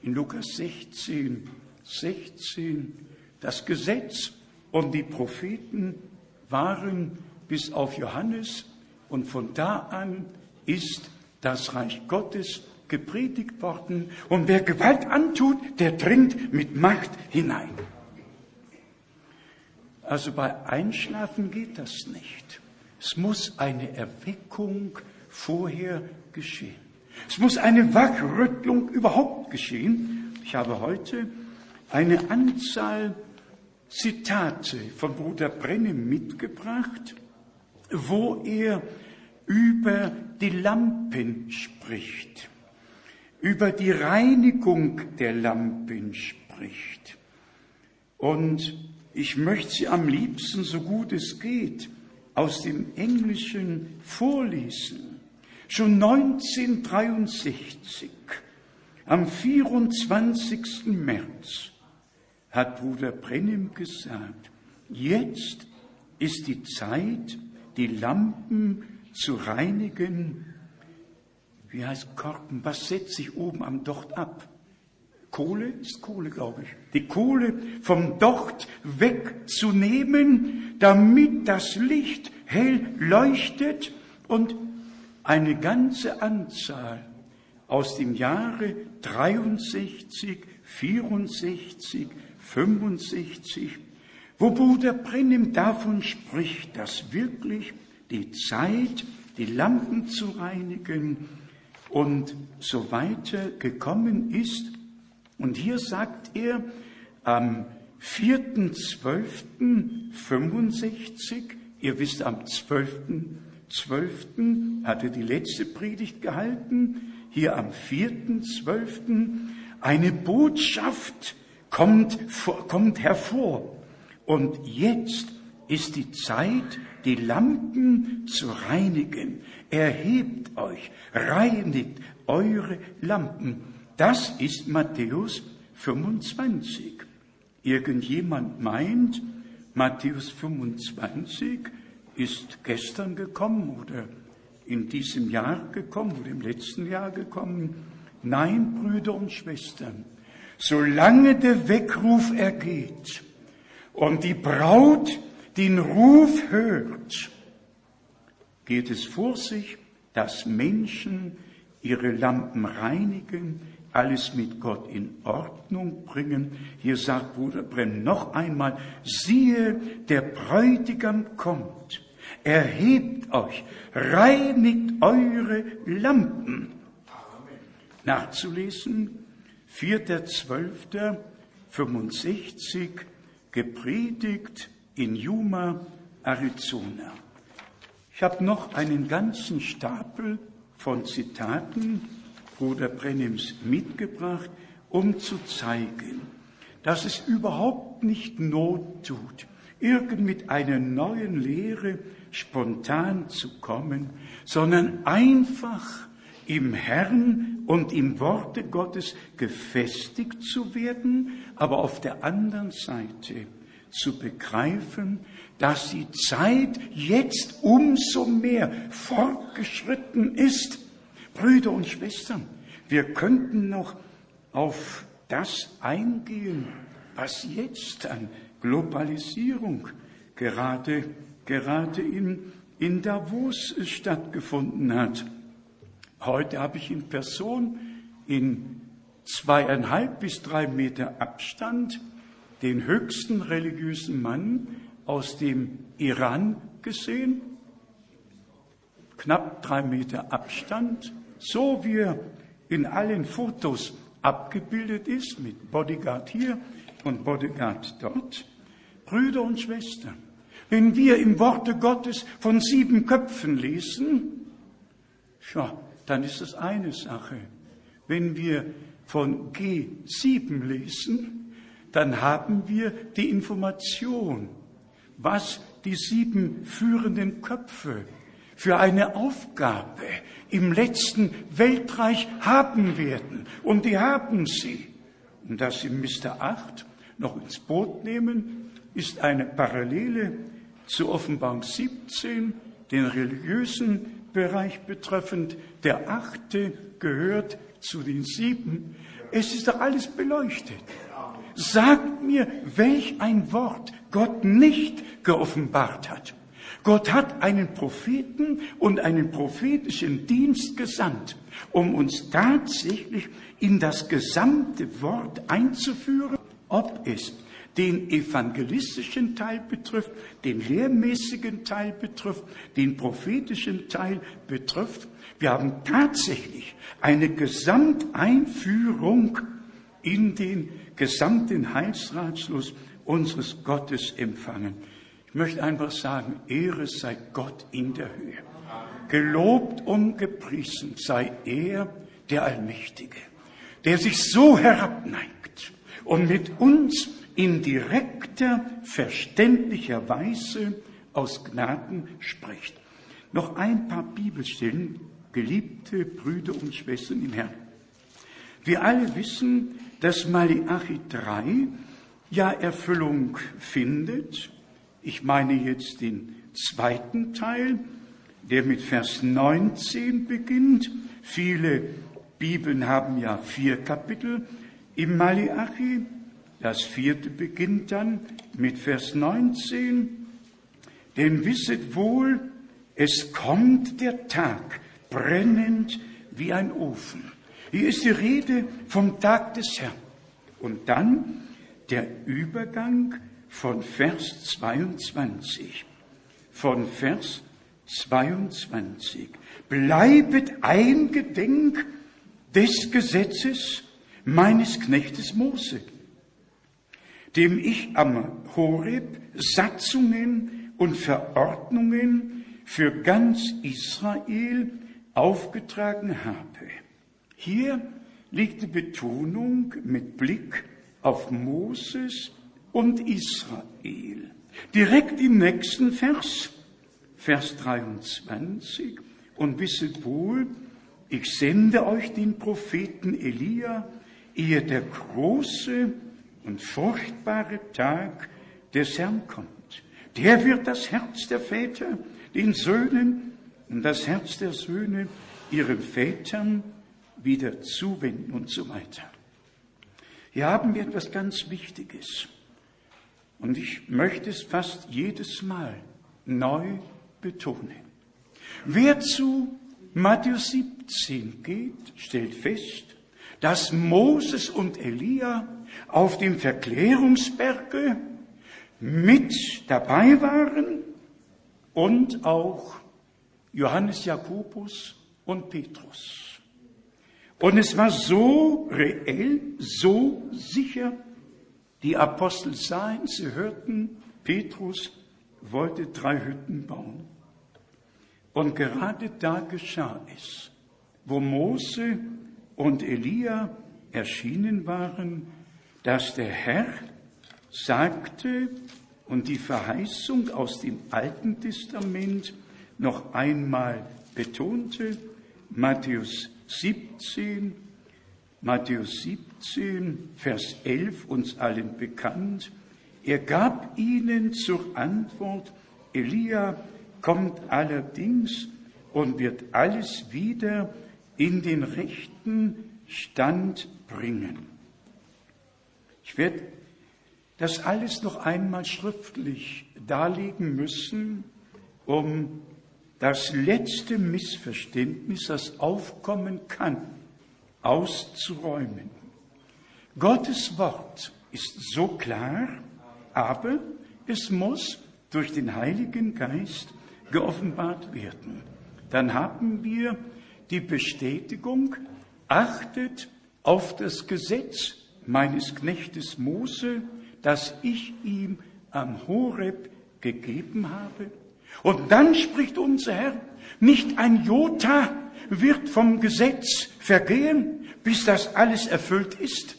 in Lukas 16, 16. Das Gesetz und die Propheten waren bis auf Johannes und von da an ist das Reich Gottes gepredigt worden und wer Gewalt antut, der dringt mit Macht hinein. Also bei Einschlafen geht das nicht. Es muss eine Erweckung vorher geschehen. Es muss eine Wachrüttlung überhaupt geschehen. Ich habe heute eine Anzahl Zitate von Bruder Brennem mitgebracht, wo er über die Lampen spricht, über die Reinigung der Lampen spricht. Und ich möchte sie am liebsten, so gut es geht, aus dem Englischen vorlesen. Schon 1963, am 24. März, hat Bruder Brennim gesagt, jetzt ist die Zeit, die Lampen zu reinigen. Wie heißt Korken? Was setzt sich oben am Docht ab? Kohle ist Kohle, glaube ich. Die Kohle vom Docht wegzunehmen, damit das Licht hell leuchtet und eine ganze Anzahl aus dem Jahre 63, 64, 65, wo Bruder Brennim davon spricht, dass wirklich die Zeit, die Lampen zu reinigen und so weiter gekommen ist. Und hier sagt er am 4.12.65, ihr wisst am 12. 12. hatte die letzte Predigt gehalten, hier am 4.12. Eine Botschaft kommt, kommt hervor. Und jetzt ist die Zeit, die Lampen zu reinigen. Erhebt euch, reinigt eure Lampen. Das ist Matthäus 25. Irgendjemand meint, Matthäus 25 ist gestern gekommen oder in diesem Jahr gekommen oder im letzten Jahr gekommen. Nein, Brüder und Schwestern, solange der Weckruf ergeht und die Braut den Ruf hört, geht es vor sich, dass Menschen ihre Lampen reinigen, alles mit Gott in Ordnung bringen. Hier sagt Bruder Brenn noch einmal, siehe, der Bräutigam kommt, erhebt euch, reinigt eure Lampen. Nachzulesen, 4.12.65, gepredigt in Yuma, Arizona. Ich habe noch einen ganzen Stapel von Zitaten Bruder Brennims mitgebracht, um zu zeigen, dass es überhaupt nicht Not tut, irgend mit einer neuen Lehre spontan zu kommen, sondern einfach im Herrn und im Worte Gottes gefestigt zu werden, aber auf der anderen Seite zu begreifen, dass die Zeit jetzt umso mehr fortgeschritten ist. Brüder und Schwestern, wir könnten noch auf das eingehen, was jetzt an Globalisierung gerade, gerade in, in Davos stattgefunden hat. Heute habe ich in Person in zweieinhalb bis drei Meter Abstand den höchsten religiösen Mann aus dem Iran gesehen, knapp drei Meter Abstand, so wie er in allen Fotos abgebildet ist, mit Bodyguard hier und Bodyguard dort. Brüder und Schwestern, wenn wir im Worte Gottes von sieben Köpfen lesen, ja, dann ist das eine Sache. Wenn wir von G7 lesen, dann haben wir die Information, was die sieben führenden Köpfe für eine Aufgabe im letzten Weltreich haben werden. Und die haben sie. Und das sie Mr. 8 noch ins Boot nehmen, ist eine Parallele zu Offenbarung 17, den religiösen Bereich betreffend. Der achte gehört zu den sieben. Es ist doch alles beleuchtet. Sagt mir, welch ein Wort Gott nicht geoffenbart hat. Gott hat einen Propheten und einen prophetischen Dienst gesandt, um uns tatsächlich in das gesamte Wort einzuführen, ob es den evangelistischen Teil betrifft, den lehrmäßigen Teil betrifft, den prophetischen Teil betrifft. Wir haben tatsächlich eine Gesamteinführung in den gesamten Heilsratschluss unseres Gottes empfangen. Ich möchte einfach sagen, Ehre sei Gott in der Höhe. Gelobt und gepriesen sei er, der Allmächtige, der sich so herabneigt und mit uns in direkter, verständlicher Weise aus Gnaden spricht. Noch ein paar Bibelstellen, geliebte Brüder und Schwestern im Herrn. Wir alle wissen, dass Malachi 3 ja Erfüllung findet ich meine jetzt den zweiten Teil, der mit Vers 19 beginnt. Viele Bibeln haben ja vier Kapitel. Im Malachi, das vierte beginnt dann mit Vers 19. Denn wisset wohl, es kommt der Tag, brennend wie ein Ofen. Hier ist die Rede vom Tag des Herrn. Und dann der Übergang von Vers 22. Von Vers 22. Bleibet eingedenk des Gesetzes meines Knechtes Mose, dem ich am Horeb Satzungen und Verordnungen für ganz Israel aufgetragen habe. Hier liegt die Betonung mit Blick auf Moses und Israel. Direkt im nächsten Vers, Vers 23, und wisset wohl, ich sende euch den Propheten Elia, ehe der große und furchtbare Tag des Herrn kommt. Der wird das Herz der Väter den Söhnen und das Herz der Söhne ihren Vätern wieder zuwenden und so weiter. Hier haben wir etwas ganz Wichtiges. Und ich möchte es fast jedes Mal neu betonen. Wer zu Matthäus 17 geht, stellt fest, dass Moses und Elia auf dem Verklärungsberge mit dabei waren und auch Johannes Jakobus und Petrus. Und es war so reell, so sicher, die Apostel sahen, sie hörten, Petrus wollte drei Hütten bauen. Und gerade da geschah es, wo Mose und Elia erschienen waren, dass der Herr sagte und die Verheißung aus dem Alten Testament noch einmal betonte, Matthäus 17, Matthäus 17, Vers 11, uns allen bekannt. Er gab ihnen zur Antwort, Elia kommt allerdings und wird alles wieder in den rechten Stand bringen. Ich werde das alles noch einmal schriftlich darlegen müssen, um das letzte Missverständnis, das aufkommen kann, auszuräumen. Gottes Wort ist so klar, aber es muss durch den Heiligen Geist geoffenbart werden. Dann haben wir die Bestätigung, achtet auf das Gesetz meines Knechtes Mose, das ich ihm am Horeb gegeben habe. Und dann spricht unser Herr, nicht ein Jota wird vom Gesetz vergehen, bis das alles erfüllt ist.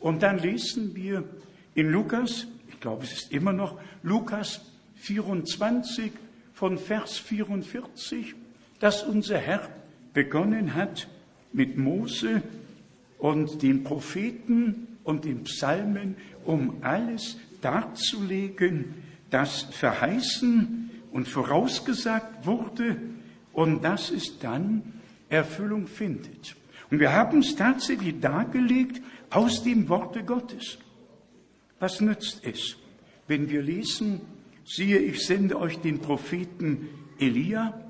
Und dann lesen wir in Lukas, ich glaube es ist immer noch Lukas 24 von Vers 44, dass unser Herr begonnen hat mit Mose und den Propheten und den Psalmen, um alles darzulegen, das verheißen und vorausgesagt wurde und dass es dann Erfüllung findet. Und wir haben es tatsächlich dargelegt aus dem Worte Gottes. Was nützt es, wenn wir lesen, siehe, ich sende euch den Propheten Elia,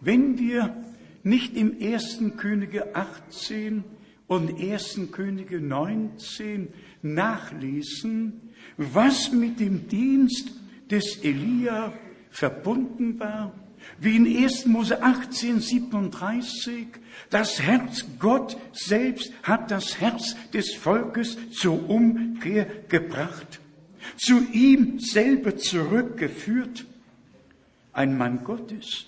wenn wir nicht im ersten Könige 18 und ersten Könige 19 nachlesen, was mit dem Dienst des Elia verbunden war, wie in 1. Mose 18, 37, das Herz Gott selbst hat das Herz des Volkes zur Umkehr gebracht, zu ihm selber zurückgeführt. Ein Mann Gottes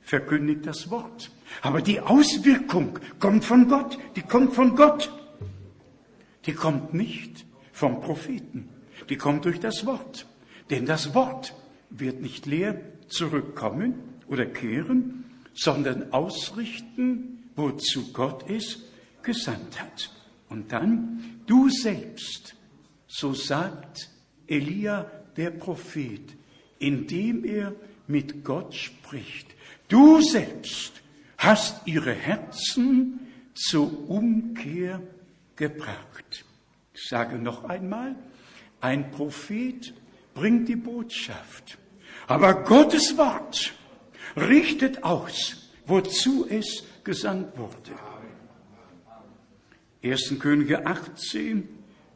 verkündigt das Wort. Aber die Auswirkung kommt von Gott, die kommt von Gott. Die kommt nicht vom Propheten, die kommt durch das Wort. Denn das Wort wird nicht leer zurückkommen oder kehren, sondern ausrichten, wozu Gott es gesandt hat. Und dann, du selbst, so sagt Elia der Prophet, indem er mit Gott spricht, du selbst hast ihre Herzen zur Umkehr gebracht. Ich sage noch einmal, ein Prophet bringt die Botschaft, aber Gottes Wort richtet aus, wozu es gesandt wurde. 1. Könige 18,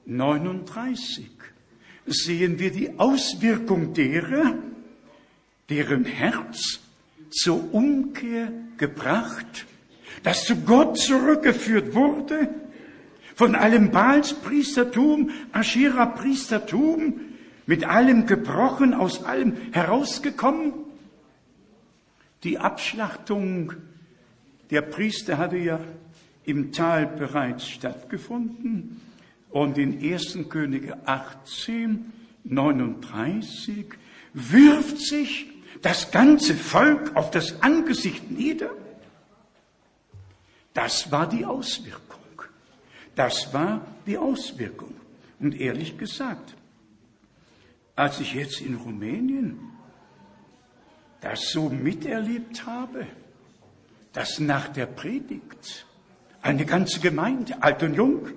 39 sehen wir die Auswirkung derer, deren Herz zur Umkehr gebracht, das zu Gott zurückgeführt wurde, von allem Baalspriestertum, Aschera-Priestertum, mit allem gebrochen, aus allem herausgekommen. Die Abschlachtung der Priester hatte ja im Tal bereits stattgefunden und in 1. Könige 18, 39 wirft sich das ganze Volk auf das Angesicht nieder. Das war die Auswirkung. Das war die Auswirkung. Und ehrlich gesagt, als ich jetzt in Rumänien das so miterlebt habe, dass nach der Predigt eine ganze Gemeinde, alt und jung,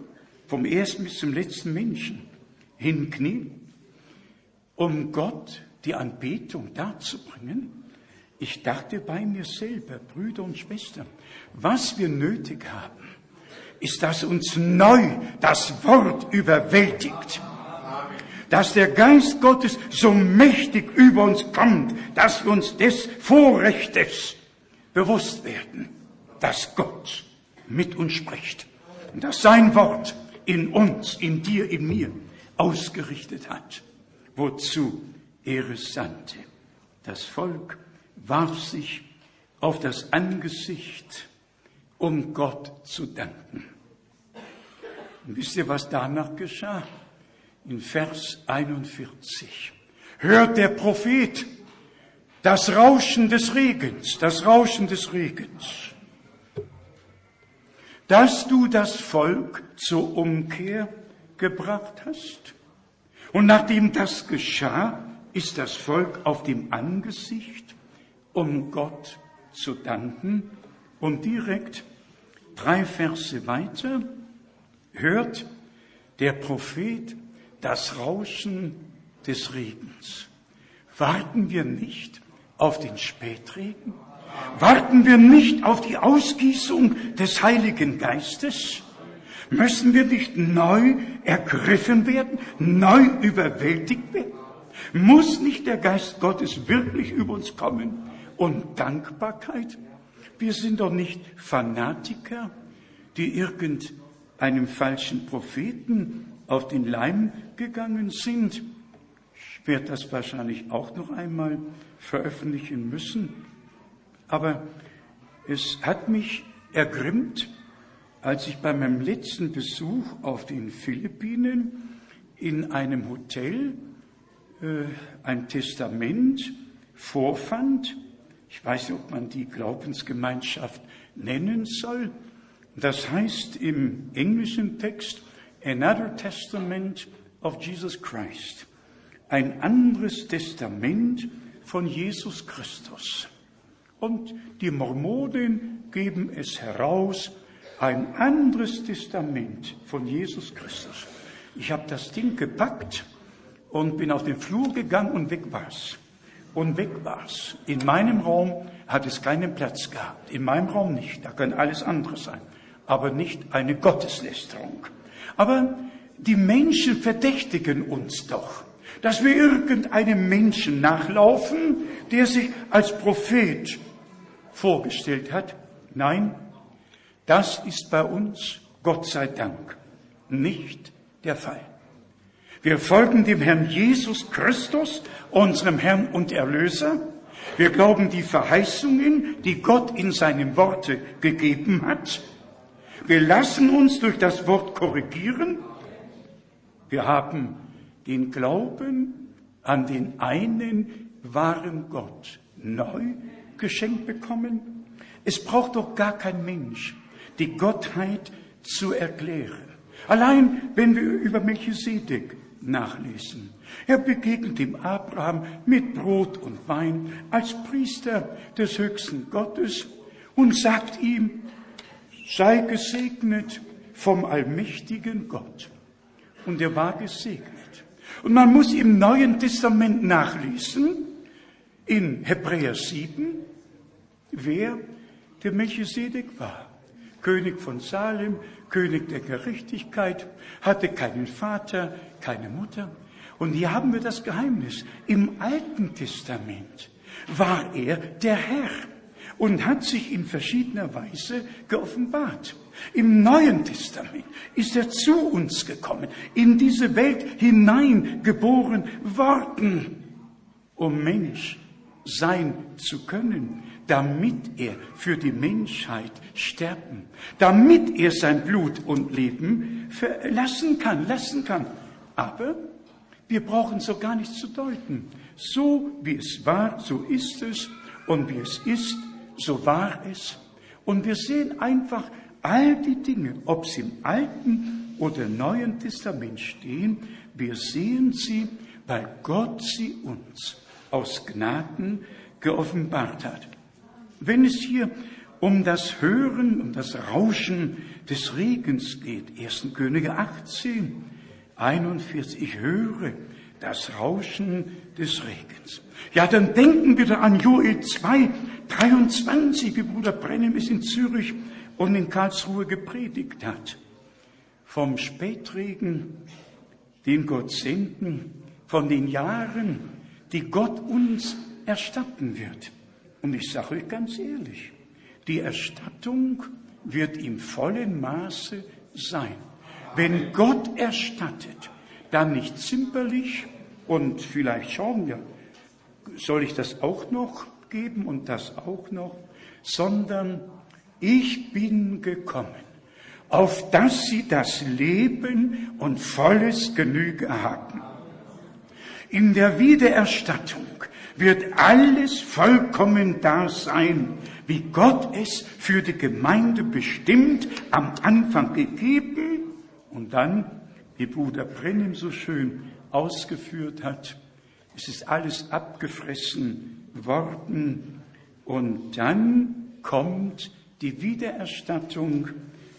vom ersten bis zum letzten Menschen hinknien, um Gott die Anbetung darzubringen. Ich dachte bei mir selber, Brüder und Schwestern, was wir nötig haben, ist, dass uns neu das Wort überwältigt. Dass der Geist Gottes so mächtig über uns kommt, dass wir uns des Vorrechtes bewusst werden, dass Gott mit uns spricht und dass sein Wort in uns, in dir, in mir ausgerichtet hat, wozu er es sandte. Das Volk warf sich auf das Angesicht, um Gott zu danken. Und wisst ihr, was danach geschah? In Vers 41 hört der Prophet das Rauschen des Regens, das Rauschen des Regens dass du das Volk zur Umkehr gebracht hast. Und nachdem das geschah, ist das Volk auf dem Angesicht, um Gott zu danken. Und direkt drei Verse weiter hört der Prophet das Rauschen des Regens. Warten wir nicht auf den Spätregen? Warten wir nicht auf die Ausgießung des Heiligen Geistes? Müssen wir nicht neu ergriffen werden, neu überwältigt werden? Muss nicht der Geist Gottes wirklich über uns kommen? Und Dankbarkeit? Wir sind doch nicht Fanatiker, die irgendeinem falschen Propheten auf den Leim gegangen sind. Ich werde das wahrscheinlich auch noch einmal veröffentlichen müssen. Aber es hat mich ergrimmt, als ich bei meinem letzten Besuch auf den Philippinen in einem Hotel äh, ein Testament vorfand. Ich weiß nicht, ob man die Glaubensgemeinschaft nennen soll. Das heißt im englischen Text Another Testament of Jesus Christ. Ein anderes Testament von Jesus Christus. Und die Mormonen geben es heraus, ein anderes Testament von Jesus Christus. Ich habe das Ding gepackt und bin auf den Flur gegangen und weg war's. Und weg war's. In meinem Raum hat es keinen Platz gehabt. In meinem Raum nicht. Da kann alles andere sein. Aber nicht eine Gotteslästerung. Aber die Menschen verdächtigen uns doch, dass wir irgendeinem Menschen nachlaufen, der sich als Prophet vorgestellt hat. Nein, das ist bei uns, Gott sei Dank, nicht der Fall. Wir folgen dem Herrn Jesus Christus, unserem Herrn und Erlöser. Wir glauben die Verheißungen, die Gott in seinem Worte gegeben hat. Wir lassen uns durch das Wort korrigieren. Wir haben den Glauben an den einen wahren Gott neu geschenkt bekommen? Es braucht doch gar kein Mensch, die Gottheit zu erklären. Allein wenn wir über Melchisedek nachlesen. Er begegnet dem Abraham mit Brot und Wein als Priester des höchsten Gottes und sagt ihm, sei gesegnet vom allmächtigen Gott. Und er war gesegnet. Und man muss im Neuen Testament nachlesen, in Hebräer 7, wer der Melchisedek war. König von Salem, König der Gerechtigkeit, hatte keinen Vater, keine Mutter. Und hier haben wir das Geheimnis. Im Alten Testament war er der Herr und hat sich in verschiedener Weise geoffenbart. Im Neuen Testament ist er zu uns gekommen, in diese Welt hineingeboren worden, um Mensch sein zu können, damit er für die Menschheit sterben, damit er sein Blut und Leben verlassen kann, lassen kann. Aber wir brauchen so gar nicht zu deuten. So wie es war, so ist es. Und wie es ist, so war es. Und wir sehen einfach all die Dinge, ob sie im Alten oder Neuen Testament stehen, wir sehen sie, weil Gott sie uns aus Gnaden geoffenbart hat. Wenn es hier um das Hören, um das Rauschen des Regens geht. 1. Könige 18, 41. Ich höre das Rauschen des Regens. Ja, dann denken wir da an Joel 2, 23, wie Bruder Brennem es in Zürich und in Karlsruhe gepredigt hat. Vom Spätregen, den Gott senden, von den Jahren, die Gott uns erstatten wird. Und ich sage euch ganz ehrlich, die Erstattung wird im vollen Maße sein. Wenn Gott erstattet, dann nicht zimperlich und vielleicht schauen wir, soll ich das auch noch geben und das auch noch, sondern ich bin gekommen, auf dass sie das Leben und volles Genüge haben. In der Wiedererstattung wird alles vollkommen da sein, wie Gott es für die Gemeinde bestimmt, am Anfang gegeben und dann, wie Bruder Brennim so schön ausgeführt hat, es ist alles abgefressen worden und dann kommt die Wiedererstattung,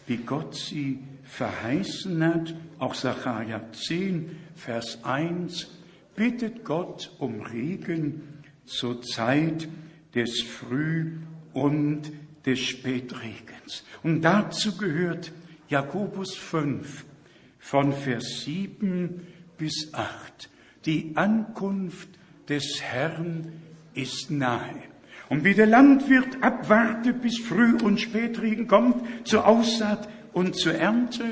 wie Gott sie verheißen hat, auch Sacharja 10, Vers 1, bittet Gott um Regen zur Zeit des Früh- und des Spätregens. Und dazu gehört Jakobus 5 von Vers 7 bis 8. Die Ankunft des Herrn ist nahe. Und wie der Landwirt abwartet, bis Früh- und Spätregen kommt, zur Aussaat und zur Ernte,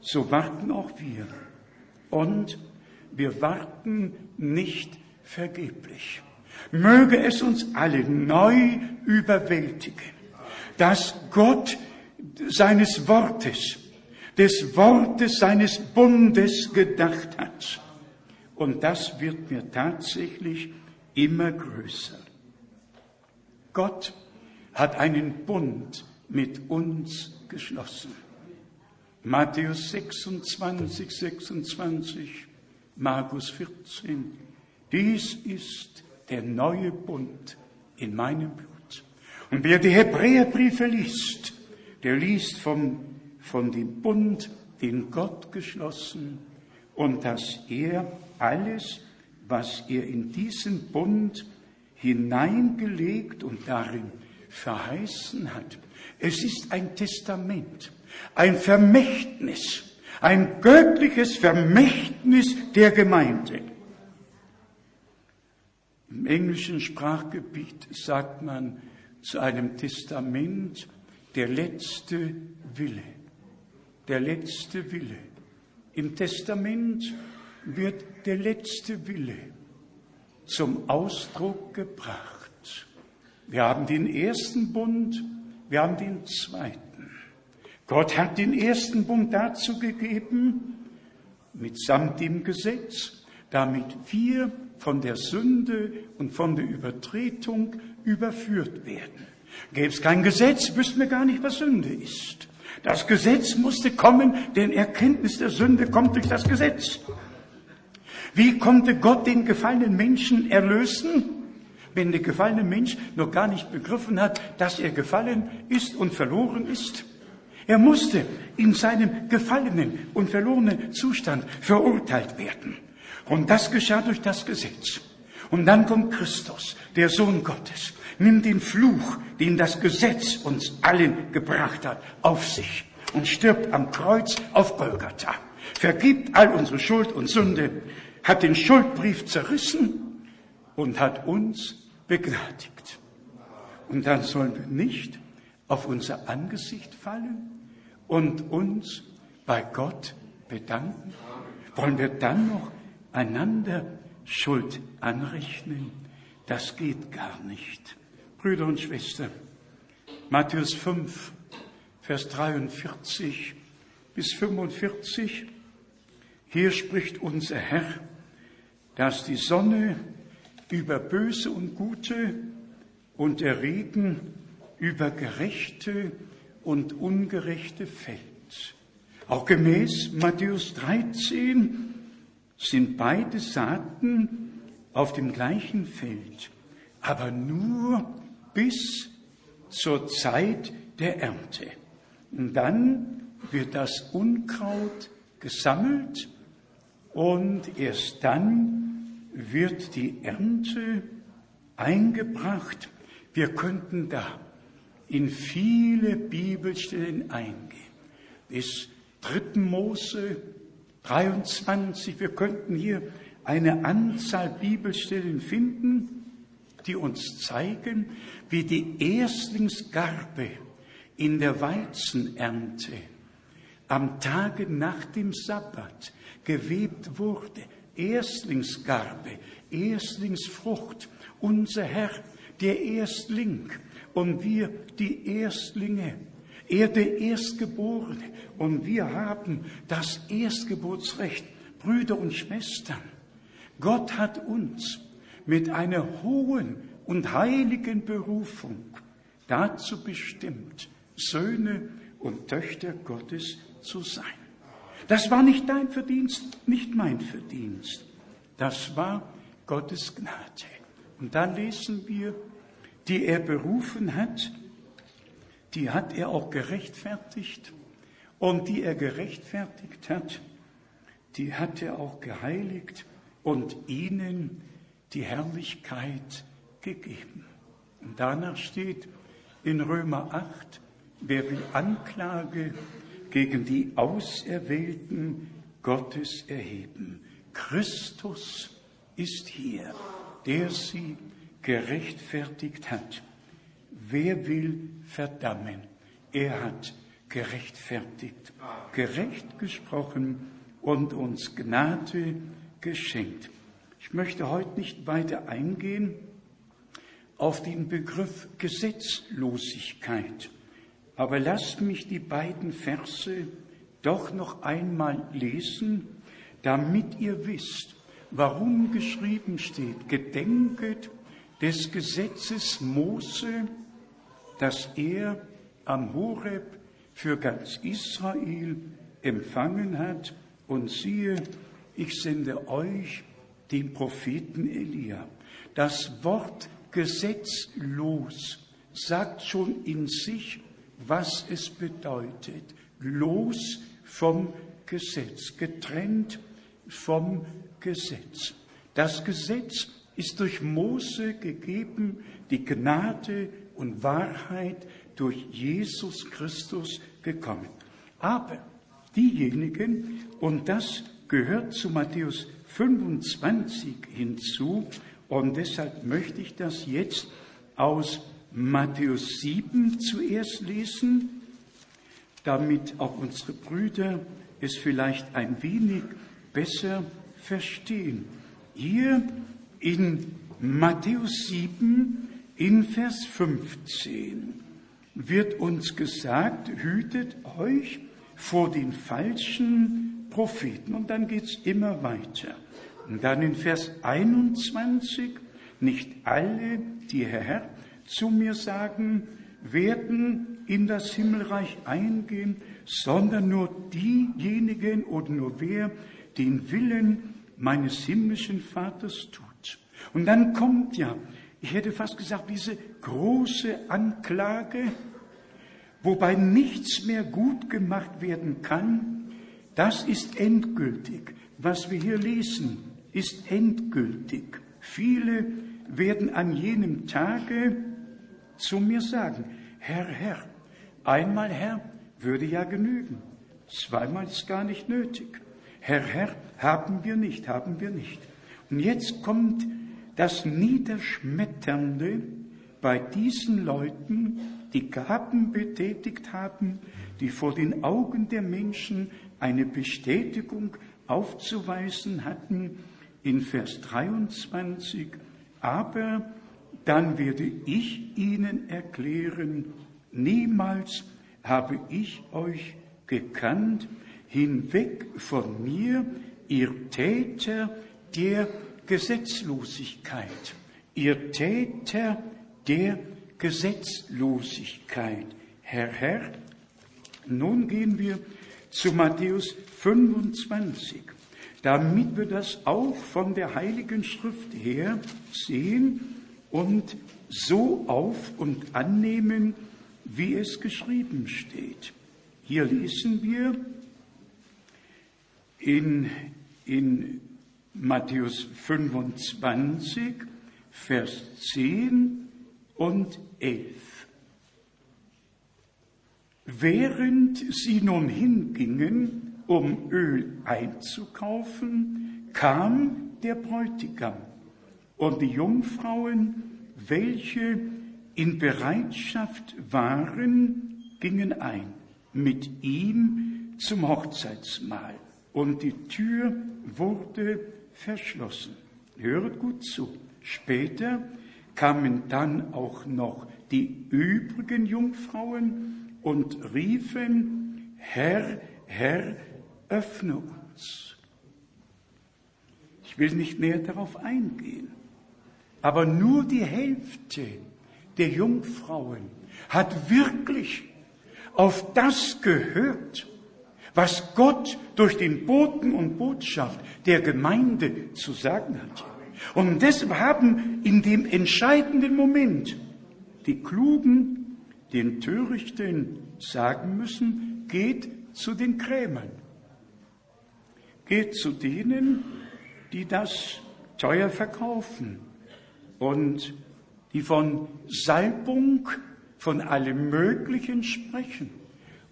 so warten auch wir. Und wir warten nicht vergeblich. Möge es uns alle neu überwältigen, dass Gott seines Wortes, des Wortes seines Bundes gedacht hat. Und das wird mir tatsächlich immer größer. Gott hat einen Bund mit uns geschlossen. Matthäus 26, 26, Markus 14. Dies ist der neue Bund in meinem Blut. Und wer die Hebräerbriefe liest, der liest vom, von dem Bund, den Gott geschlossen und dass er alles, was er in diesen Bund hineingelegt und darin verheißen hat. Es ist ein Testament, ein Vermächtnis, ein göttliches Vermächtnis der Gemeinde. Im englischen Sprachgebiet sagt man zu einem Testament der letzte Wille. Der letzte Wille. Im Testament wird der letzte Wille zum Ausdruck gebracht. Wir haben den ersten Bund, wir haben den zweiten. Gott hat den ersten Bund dazu gegeben, mitsamt dem Gesetz, damit wir von der Sünde und von der Übertretung überführt werden. Gäbe es kein Gesetz, wüssten wir gar nicht, was Sünde ist. Das Gesetz musste kommen, denn Erkenntnis der Sünde kommt durch das Gesetz. Wie konnte Gott den gefallenen Menschen erlösen, wenn der gefallene Mensch noch gar nicht begriffen hat, dass er gefallen ist und verloren ist? Er musste in seinem gefallenen und verlorenen Zustand verurteilt werden. Und das geschah durch das Gesetz. Und dann kommt Christus, der Sohn Gottes, nimmt den Fluch, den das Gesetz uns allen gebracht hat, auf sich und stirbt am Kreuz auf Golgatha. Vergibt all unsere Schuld und Sünde, hat den Schuldbrief zerrissen und hat uns begnadigt. Und dann sollen wir nicht auf unser Angesicht fallen und uns bei Gott bedanken. Wollen wir dann noch einander Schuld anrechnen, das geht gar nicht. Brüder und Schwestern, Matthäus 5, Vers 43 bis 45, hier spricht unser Herr, dass die Sonne über Böse und Gute und der Regen über Gerechte und Ungerechte fällt. Auch gemäß Matthäus 13 sind beide Saaten auf dem gleichen Feld, aber nur bis zur Zeit der Ernte. Und dann wird das Unkraut gesammelt und erst dann wird die Ernte eingebracht. Wir könnten da in viele Bibelstellen eingehen. Bis 3. Mose 23. Wir könnten hier eine Anzahl Bibelstellen finden, die uns zeigen, wie die Erstlingsgarbe in der Weizenernte am Tage nach dem Sabbat gewebt wurde. Erstlingsgarbe, Erstlingsfrucht, unser Herr, der Erstling und wir die Erstlinge. Er der Erstgeborene und wir haben das Erstgeburtsrecht, Brüder und Schwestern. Gott hat uns mit einer hohen und heiligen Berufung dazu bestimmt, Söhne und Töchter Gottes zu sein. Das war nicht dein Verdienst, nicht mein Verdienst. Das war Gottes Gnade. Und dann lesen wir, die er berufen hat, die hat er auch gerechtfertigt. Und die er gerechtfertigt hat, die hat er auch geheiligt und ihnen die Herrlichkeit gegeben. Und danach steht in Römer 8, wer will Anklage gegen die Auserwählten Gottes erheben? Christus ist hier, der sie gerechtfertigt hat. Wer will verdammen? Er hat gerechtfertigt, gerecht gesprochen und uns Gnade geschenkt. Ich möchte heute nicht weiter eingehen auf den Begriff Gesetzlosigkeit, aber lasst mich die beiden Verse doch noch einmal lesen, damit ihr wisst, warum geschrieben steht, gedenket des Gesetzes Mose, das er am Horeb für ganz Israel empfangen hat. Und siehe, ich sende euch den Propheten Elia. Das Wort gesetzlos sagt schon in sich, was es bedeutet. Los vom Gesetz, getrennt vom Gesetz. Das Gesetz ist durch Mose gegeben, die Gnade und Wahrheit durch Jesus Christus gekommen. Aber diejenigen, und das gehört zu Matthäus 25 hinzu, und deshalb möchte ich das jetzt aus Matthäus 7 zuerst lesen, damit auch unsere Brüder es vielleicht ein wenig besser verstehen. Hier in Matthäus 7 in Vers 15 wird uns gesagt, hütet euch vor den falschen Propheten. Und dann geht's immer weiter. Und dann in Vers 21, nicht alle, die Herr zu mir sagen, werden in das Himmelreich eingehen, sondern nur diejenigen oder nur wer den Willen meines himmlischen Vaters tut. Und dann kommt ja, ich hätte fast gesagt, diese große Anklage, wobei nichts mehr gut gemacht werden kann, das ist endgültig. Was wir hier lesen, ist endgültig. Viele werden an jenem Tage zu mir sagen, Herr, Herr, einmal Herr würde ja genügen, zweimal ist gar nicht nötig. Herr, Herr, haben wir nicht, haben wir nicht. Und jetzt kommt das Niederschmetternde bei diesen Leuten, die Gaben betätigt haben, die vor den Augen der Menschen eine Bestätigung aufzuweisen hatten, in Vers 23, aber dann werde ich ihnen erklären, niemals habe ich euch gekannt, hinweg von mir, ihr Täter der Gesetzlosigkeit, ihr Täter der Gesetzlosigkeit. Herr, Herr, nun gehen wir zu Matthäus 25, damit wir das auch von der Heiligen Schrift her sehen und so auf und annehmen, wie es geschrieben steht. Hier lesen wir in, in Matthäus 25, Vers 10 und 11. Während sie nun hingingen, um Öl einzukaufen, kam der Bräutigam und die Jungfrauen, welche in Bereitschaft waren, gingen ein mit ihm zum Hochzeitsmahl und die Tür wurde verschlossen. Höret gut zu. Später kamen dann auch noch die übrigen Jungfrauen und riefen, Herr, Herr, öffne uns. Ich will nicht näher darauf eingehen, aber nur die Hälfte der Jungfrauen hat wirklich auf das gehört, was Gott durch den Boten und Botschaft der Gemeinde zu sagen hat. Und deshalb haben in dem entscheidenden Moment die Klugen den Törichten sagen müssen, geht zu den Krämern. Geht zu denen, die das teuer verkaufen und die von Salbung, von allem Möglichen sprechen.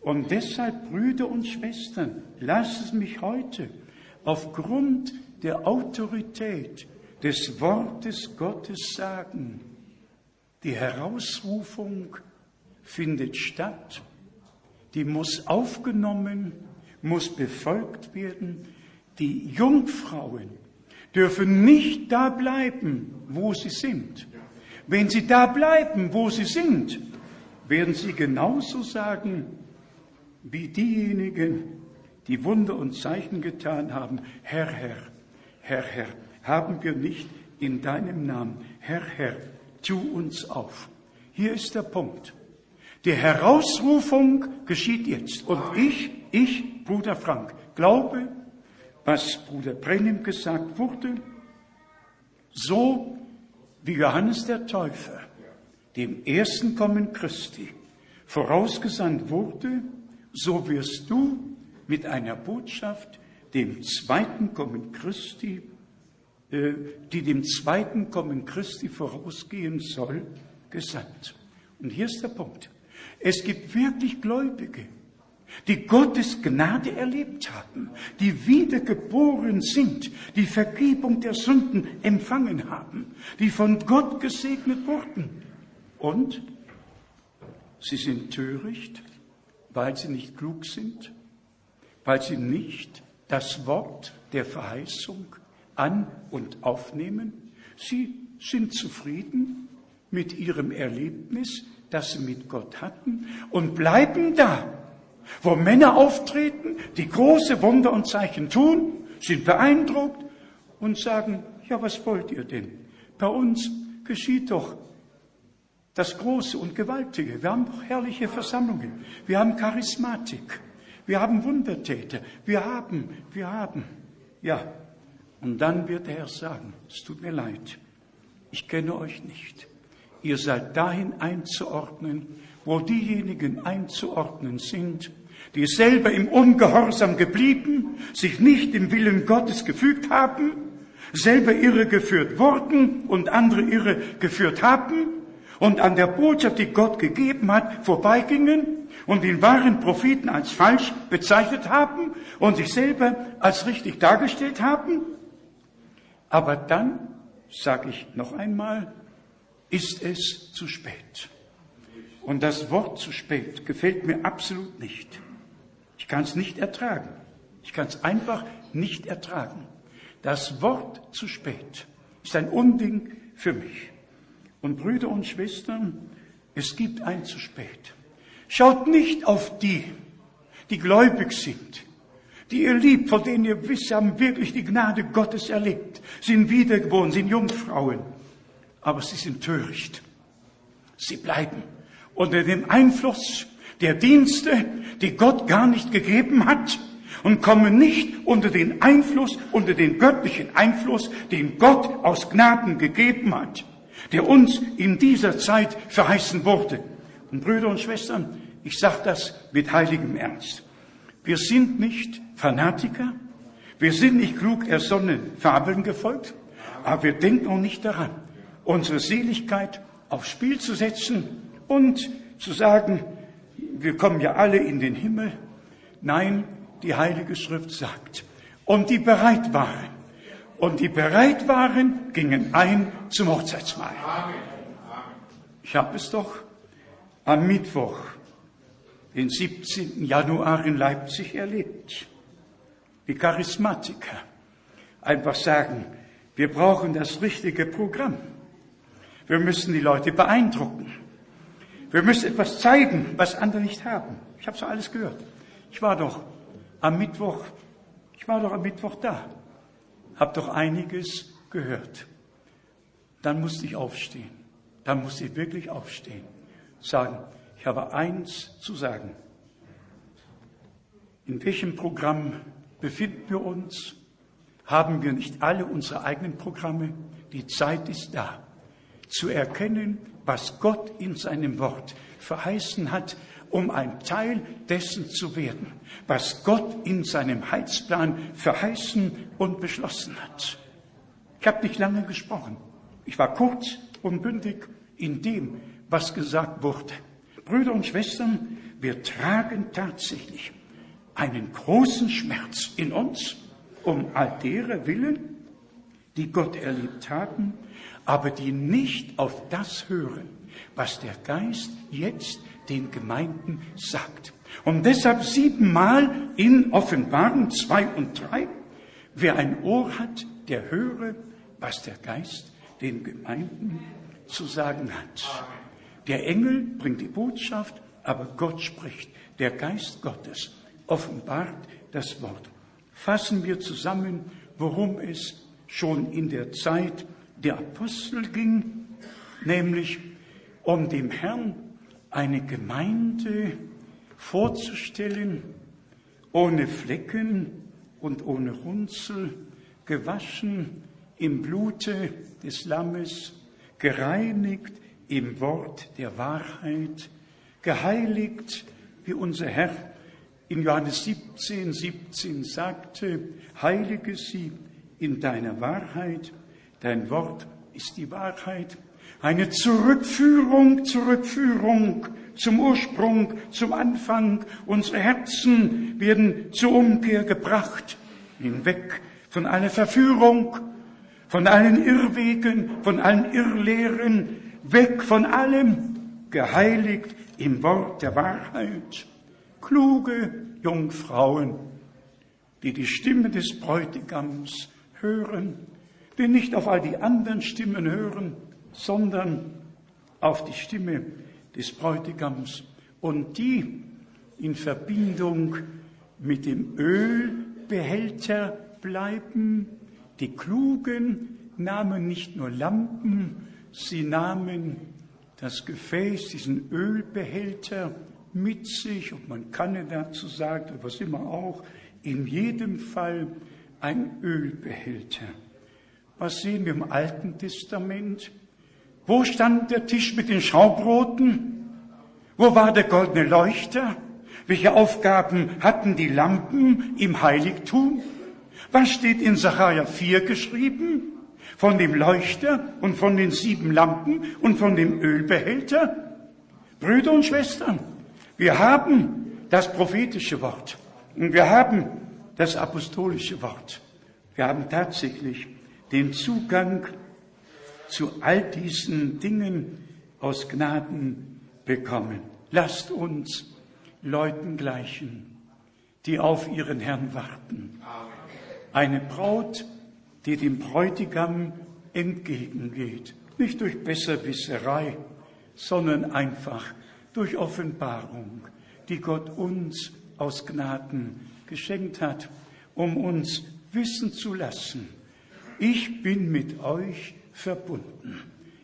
Und deshalb, Brüder und Schwestern, lasst es mich heute aufgrund der Autorität des Wortes Gottes sagen. Die Herausrufung findet statt, die muss aufgenommen, muss befolgt werden. Die Jungfrauen dürfen nicht da bleiben, wo sie sind. Wenn sie da bleiben, wo sie sind, werden sie genauso sagen wie diejenigen, die Wunder und Zeichen getan haben, Herr, Herr, Herr, Herr, haben wir nicht in deinem Namen, Herr, Herr, tu uns auf. Hier ist der Punkt. Die Herausrufung geschieht jetzt. Und ich, ich, Bruder Frank, glaube, was Bruder Brennim gesagt wurde, so wie Johannes der Täufer dem ersten Kommen Christi vorausgesandt wurde, so wirst du mit einer Botschaft dem zweiten Kommen Christi äh, die dem zweiten Kommen Christi vorausgehen soll, gesandt. Und hier ist der Punkt. Es gibt wirklich Gläubige, die Gottes Gnade erlebt haben, die wiedergeboren sind, die Vergebung der Sünden empfangen haben, die von Gott gesegnet wurden. Und sie sind töricht, weil sie nicht klug sind, weil sie nicht das Wort der Verheißung an und aufnehmen. Sie sind zufrieden mit ihrem Erlebnis, das sie mit Gott hatten und bleiben da. Wo Männer auftreten, die große Wunder und Zeichen tun, sind beeindruckt und sagen, ja, was wollt ihr denn? Bei uns geschieht doch das Große und Gewaltige. Wir haben doch herrliche Versammlungen. Wir haben Charismatik. Wir haben Wundertäter. Wir haben, wir haben. Ja, und dann wird der Herr sagen, es tut mir leid, ich kenne euch nicht. Ihr seid dahin einzuordnen, wo diejenigen einzuordnen sind, die selber im Ungehorsam geblieben, sich nicht im Willen Gottes gefügt haben, selber irregeführt wurden und andere irregeführt haben und an der Botschaft, die Gott gegeben hat, vorbeigingen und den wahren Propheten als falsch bezeichnet haben und sich selber als richtig dargestellt haben aber dann, sage ich noch einmal, ist es zu spät. Und das Wort zu spät gefällt mir absolut nicht. Ich kann es nicht ertragen. Ich kann es einfach nicht ertragen. Das Wort zu spät ist ein Unding für mich. Und Brüder und Schwestern, es gibt ein zu spät. Schaut nicht auf die, die gläubig sind, die ihr liebt, von denen ihr wisst, sie haben wirklich die Gnade Gottes erlebt, sind wiedergeboren, sind Jungfrauen. Aber sie sind töricht. Sie bleiben unter dem Einfluss der Dienste, die Gott gar nicht gegeben hat und kommen nicht unter den Einfluss, unter den göttlichen Einfluss, den Gott aus Gnaden gegeben hat. der uns in dieser Zeit verheißen wurde. Und Brüder und Schwestern, ich sage das mit heiligem Ernst. Wir sind nicht Fanatiker, wir sind nicht klug ersonnenen Fabeln gefolgt, aber wir denken auch nicht daran, unsere Seligkeit aufs Spiel zu setzen und zu sagen, wir kommen ja alle in den Himmel. Nein, die Heilige Schrift sagt, und die bereit waren, und die bereit waren, gingen ein zum Hochzeitsmahl. Ich habe es doch am Mittwoch, den 17. Januar in Leipzig erlebt. Die Charismatiker einfach sagen, wir brauchen das richtige Programm. Wir müssen die Leute beeindrucken. Wir müssen etwas zeigen, was andere nicht haben. Ich habe so alles gehört. Ich war doch am Mittwoch, ich war doch am Mittwoch da, habe doch einiges gehört. Dann musste ich aufstehen. Dann musste ich wirklich aufstehen. Sagen, ich habe eins zu sagen. In welchem Programm befinden wir uns? Haben wir nicht alle unsere eigenen Programme? Die Zeit ist da, zu erkennen, was Gott in seinem Wort verheißen hat, um ein Teil dessen zu werden, was Gott in seinem Heilsplan verheißen und beschlossen hat. Ich habe nicht lange gesprochen. Ich war kurz und bündig in dem, was gesagt wurde. Brüder und Schwestern, wir tragen tatsächlich einen großen Schmerz in uns um all derer willen, die Gott erlebt haben, aber die nicht auf das hören, was der Geist jetzt den Gemeinden sagt. Und deshalb siebenmal in Offenbarung zwei und drei, wer ein Ohr hat, der höre, was der Geist den Gemeinden zu sagen hat. Der Engel bringt die Botschaft, aber Gott spricht. Der Geist Gottes offenbart das Wort. Fassen wir zusammen, worum es schon in der Zeit der Apostel ging, nämlich um dem Herrn eine Gemeinde vorzustellen, ohne Flecken und ohne Runzel, gewaschen im Blute des Lammes, gereinigt im Wort der Wahrheit, geheiligt, wie unser Herr in Johannes 17, 17 sagte, heilige sie in deiner Wahrheit, dein Wort ist die Wahrheit. Eine Zurückführung, Zurückführung zum Ursprung, zum Anfang. Unsere Herzen werden zur Umkehr gebracht, hinweg von aller Verführung, von allen Irrwegen, von allen Irrlehren, weg von allem, geheiligt im Wort der Wahrheit. Kluge Jungfrauen, die die Stimme des Bräutigams hören, die nicht auf all die anderen Stimmen hören, sondern auf die Stimme des Bräutigams und die in Verbindung mit dem Ölbehälter bleiben. Die Klugen nahmen nicht nur Lampen, sie nahmen das Gefäß, diesen Ölbehälter mit sich, ob man Kanne dazu sagt oder was immer auch, in jedem Fall ein Ölbehälter. Was sehen wir im Alten Testament? Wo stand der Tisch mit den Schaubroten? Wo war der goldene Leuchter? Welche Aufgaben hatten die Lampen im Heiligtum? Was steht in Sacharja 4 geschrieben? Von dem Leuchter und von den sieben Lampen und von dem Ölbehälter? Brüder und Schwestern, wir haben das prophetische Wort und wir haben das apostolische Wort. Wir haben tatsächlich den Zugang zu all diesen Dingen aus Gnaden bekommen. Lasst uns Leuten gleichen, die auf ihren Herrn warten. Eine Braut, die dem Bräutigam entgegengeht, nicht durch Besserwisserei, sondern einfach durch Offenbarung, die Gott uns aus Gnaden geschenkt hat, um uns wissen zu lassen, ich bin mit euch verbunden.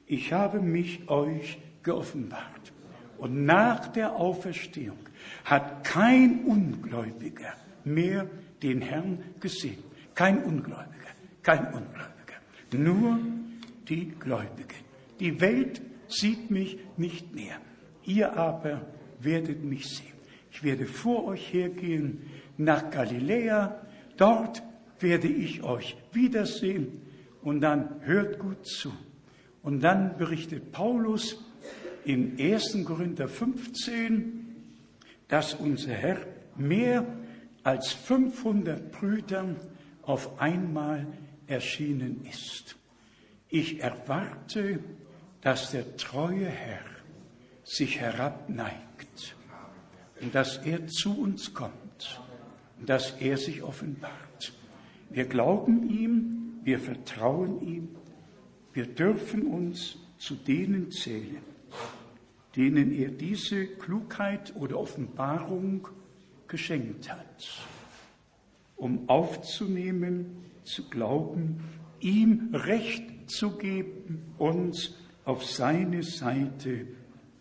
Ich habe mich euch geoffenbart. Und nach der Auferstehung hat kein Ungläubiger mehr den Herrn gesehen. Kein Ungläubiger, kein Ungläubiger. Nur die Gläubigen. Die Welt sieht mich nicht mehr. Ihr aber werdet mich sehen. Ich werde vor euch hergehen nach Galiläa. Dort werde ich euch wiedersehen. Und dann hört gut zu. Und dann berichtet Paulus in 1. Korinther 15, dass unser Herr mehr als 500 Brüdern auf einmal erschienen ist. Ich erwarte, dass der treue Herr sich herabneigt und dass er zu uns kommt und dass er sich offenbart. Wir glauben ihm, wir vertrauen ihm, wir dürfen uns zu denen zählen, denen er diese Klugheit oder Offenbarung geschenkt hat, um aufzunehmen, zu glauben, ihm Recht zu geben, uns auf seine Seite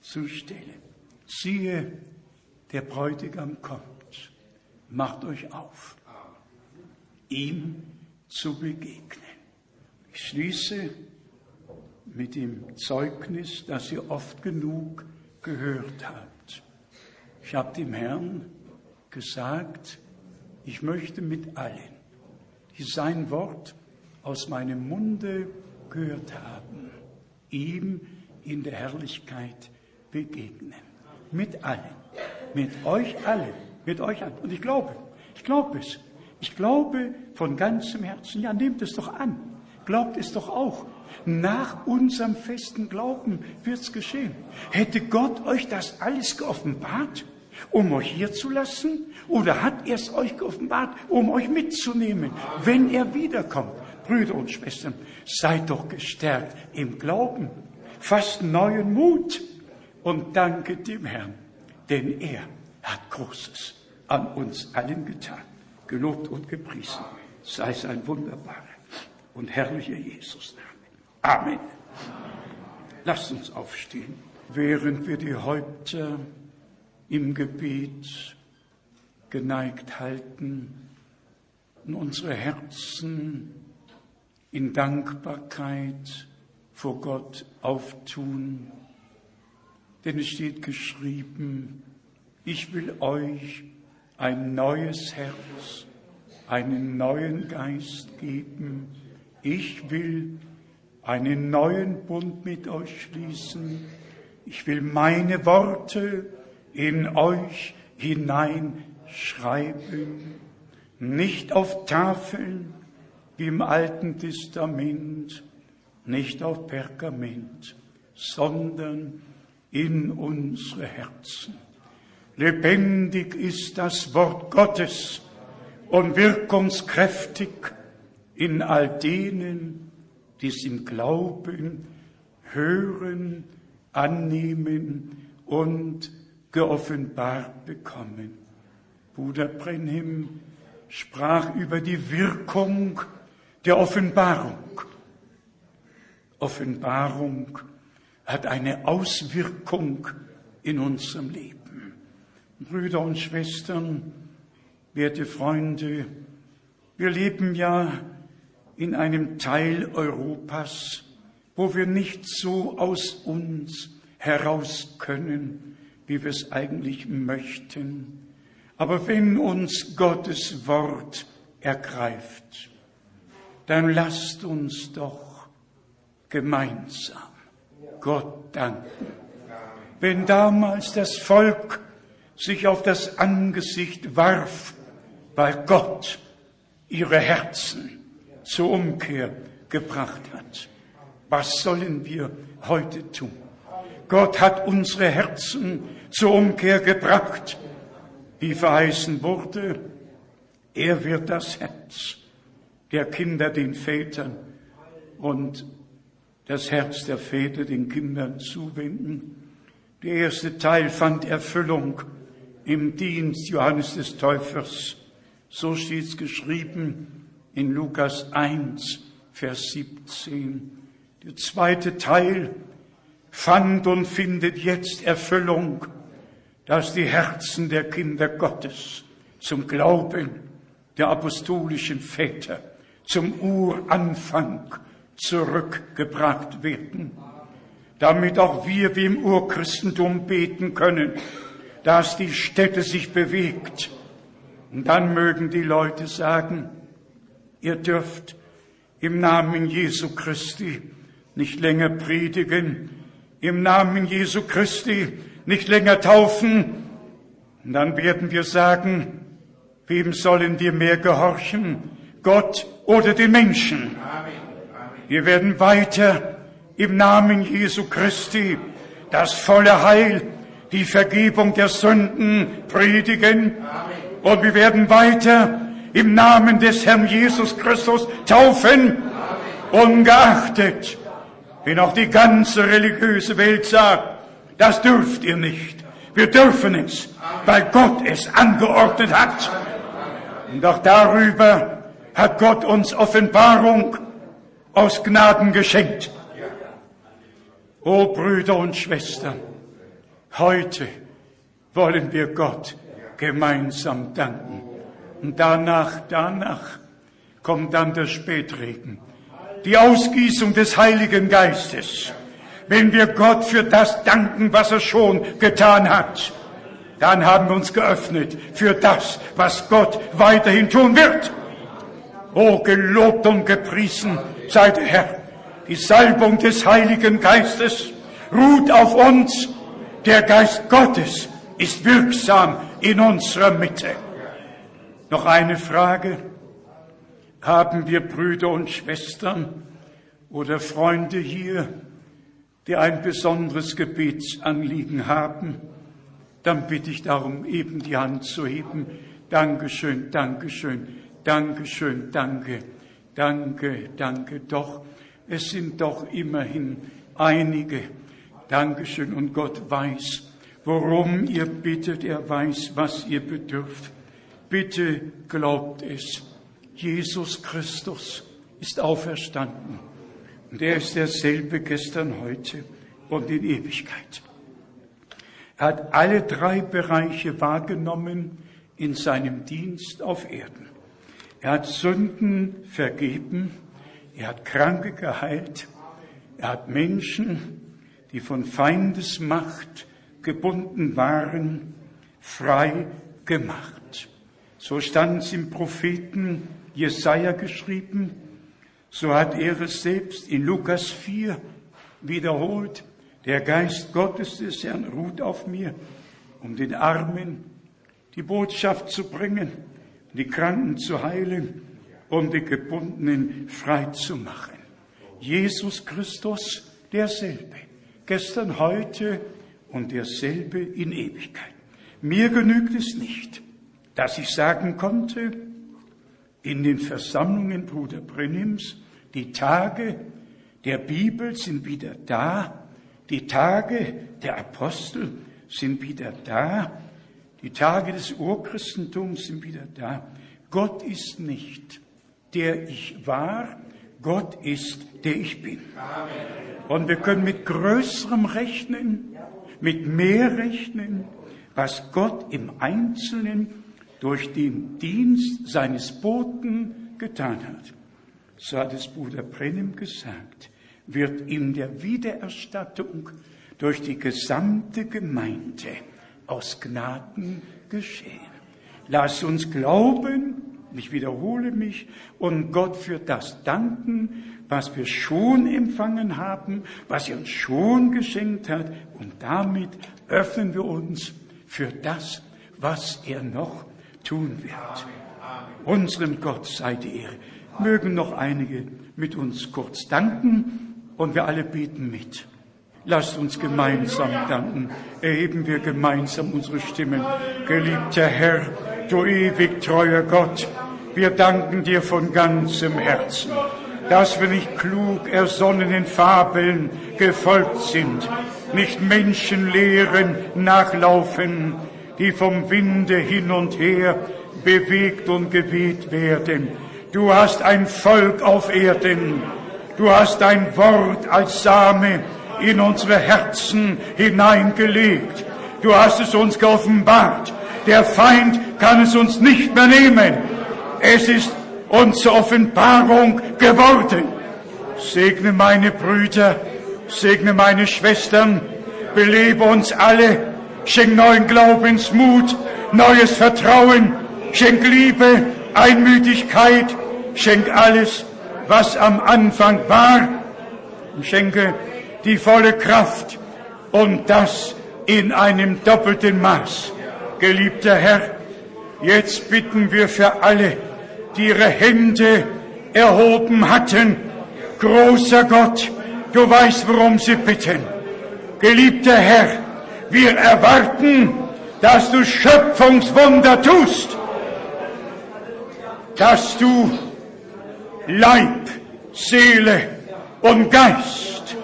zu stellen. Siehe, der Bräutigam kommt, macht euch auf, ihm zu begegnen. Ich schließe mit dem Zeugnis, das ihr oft genug gehört habt. Ich habe dem Herrn gesagt, ich möchte mit allen, die sein Wort aus meinem Munde gehört haben, ihm in der Herrlichkeit begegnen. Mit allen. Mit euch allen. Mit euch allen. Und ich glaube, ich glaube es. Ich glaube von ganzem Herzen. Ja, nehmt es doch an. Glaubt es doch auch. Nach unserem festen Glauben wird es geschehen. Hätte Gott euch das alles geoffenbart, um euch hier zu lassen? Oder hat er es euch geoffenbart, um euch mitzunehmen, wenn er wiederkommt? Brüder und Schwestern, seid doch gestärkt im Glauben, fasst neuen Mut und danket dem Herrn, denn er hat Großes an uns allen getan. Gelobt und gepriesen sei sein wunderbarer und herrlicher Jesus-Name. Amen. Lasst uns aufstehen, während wir die Häupter im Gebet geneigt halten und unsere Herzen in Dankbarkeit vor Gott auftun. Denn es steht geschrieben, ich will euch ein neues Herz, einen neuen Geist geben. Ich will einen neuen Bund mit euch schließen. Ich will meine Worte in euch hineinschreiben, nicht auf Tafeln wie im Alten Testament, nicht auf Pergament, sondern in unsere Herzen. Lebendig ist das Wort Gottes und wirkungskräftig in all denen, die es im Glauben hören, annehmen und geoffenbart bekommen. Bruder Brenhim sprach über die Wirkung der Offenbarung. Offenbarung hat eine Auswirkung in unserem Leben. Brüder und Schwestern, werte Freunde, wir leben ja in einem Teil Europas, wo wir nicht so aus uns heraus können, wie wir es eigentlich möchten. Aber wenn uns Gottes Wort ergreift, dann lasst uns doch gemeinsam Gott danken. Wenn damals das Volk sich auf das Angesicht warf, weil Gott ihre Herzen zur Umkehr gebracht hat, was sollen wir heute tun? Gott hat unsere Herzen zur Umkehr gebracht, wie verheißen wurde. Er wird das Herz der Kinder den Vätern und das Herz der Väter den Kindern zuwenden. Der erste Teil fand Erfüllung im Dienst Johannes des Täufers. So steht es geschrieben in Lukas 1, Vers 17. Der zweite Teil fand und findet jetzt Erfüllung, dass die Herzen der Kinder Gottes zum Glauben der apostolischen Väter zum Uranfang zurückgebracht werden. damit auch wir wie im Urchristentum beten können, dass die Stätte sich bewegt. Und dann mögen die Leute sagen, ihr dürft im Namen Jesu Christi nicht länger predigen, im Namen Jesu Christi nicht länger taufen. Und dann werden wir sagen, wem sollen wir mehr gehorchen, Gott oder den Menschen? Wir werden weiter im Namen Jesu Christi das volle Heil, die Vergebung der Sünden predigen. Und wir werden weiter im Namen des Herrn Jesus Christus taufen, ungeachtet, wenn auch die ganze religiöse Welt sagt, das dürft ihr nicht. Wir dürfen es, weil Gott es angeordnet hat. Und auch darüber hat Gott uns Offenbarung aus Gnaden geschenkt. O Brüder und Schwestern, heute wollen wir Gott gemeinsam danken. Und danach, danach kommt dann der Spätregen, die Ausgießung des Heiligen Geistes. Wenn wir Gott für das danken, was er schon getan hat, dann haben wir uns geöffnet für das, was Gott weiterhin tun wird. O gelobt und gepriesen sei der Herr die Salbung des Heiligen Geistes ruht auf uns. Der Geist Gottes ist wirksam in unserer Mitte. Noch eine Frage. Haben wir Brüder und Schwestern oder Freunde hier, die ein besonderes Gebetsanliegen haben? Dann bitte ich darum, eben die Hand zu heben. Dankeschön, Dankeschön, Dankeschön, danke, danke, danke. Doch, es sind doch immerhin einige. Dankeschön. Und Gott weiß, worum ihr bittet. Er weiß, was ihr bedürft. Bitte glaubt es. Jesus Christus ist auferstanden. Und er ist derselbe gestern, heute und in Ewigkeit. Er hat alle drei Bereiche wahrgenommen in seinem Dienst auf Erden. Er hat Sünden vergeben, er hat Kranke geheilt. Er hat Menschen, die von Feindesmacht gebunden waren, frei gemacht. So stand es im Propheten Jesaja geschrieben. So hat er es selbst in Lukas 4 wiederholt. Der Geist Gottes des Herrn ruht auf mir, um den Armen die Botschaft zu bringen, die Kranken zu heilen um die Gebundenen frei zu machen. Jesus Christus derselbe, gestern, heute und derselbe in Ewigkeit. Mir genügt es nicht, dass ich sagen konnte, in den Versammlungen Bruder Brennims, die Tage der Bibel sind wieder da, die Tage der Apostel sind wieder da, die Tage des Urchristentums sind wieder da. Gott ist nicht der ich war, Gott ist, der ich bin. Und wir können mit größerem rechnen, mit mehr rechnen, was Gott im Einzelnen durch den Dienst seines Boten getan hat. So hat es Bruder Brennim gesagt, wird in der Wiedererstattung durch die gesamte Gemeinde aus Gnaden geschehen. Lass uns glauben, ich wiederhole mich, und Gott für das danken, was wir schon empfangen haben, was er uns schon geschenkt hat, und damit öffnen wir uns für das, was er noch tun wird. Unserem Gott sei die Ehre. Mögen noch einige mit uns kurz danken und wir alle beten mit. Lasst uns gemeinsam danken. Erheben wir gemeinsam unsere Stimmen. Geliebter Herr, du ewig treuer Gott, wir danken dir von ganzem Herzen, dass wir nicht klug ersonnenen Fabeln gefolgt sind, nicht Menschenlehren nachlaufen, die vom Winde hin und her bewegt und geweht werden. Du hast ein Volk auf Erden. Du hast dein Wort als Same in unsere Herzen hineingelegt. Du hast es uns geoffenbart. Der Feind kann es uns nicht mehr nehmen. Es ist uns zur Offenbarung geworden. Segne meine Brüder Segne meine Schwestern, belebe uns alle, schenk neuen Glaubensmut, neues Vertrauen, schenk Liebe, Einmütigkeit, schenk alles, was am Anfang war, schenke die volle Kraft und das in einem doppelten Maß. Geliebter Herr, jetzt bitten wir für alle, die ihre Hände erhoben hatten, großer Gott, du weißt, worum sie bitten. Geliebter Herr, wir erwarten, dass du Schöpfungswunder tust, dass du Leib, Seele und Geist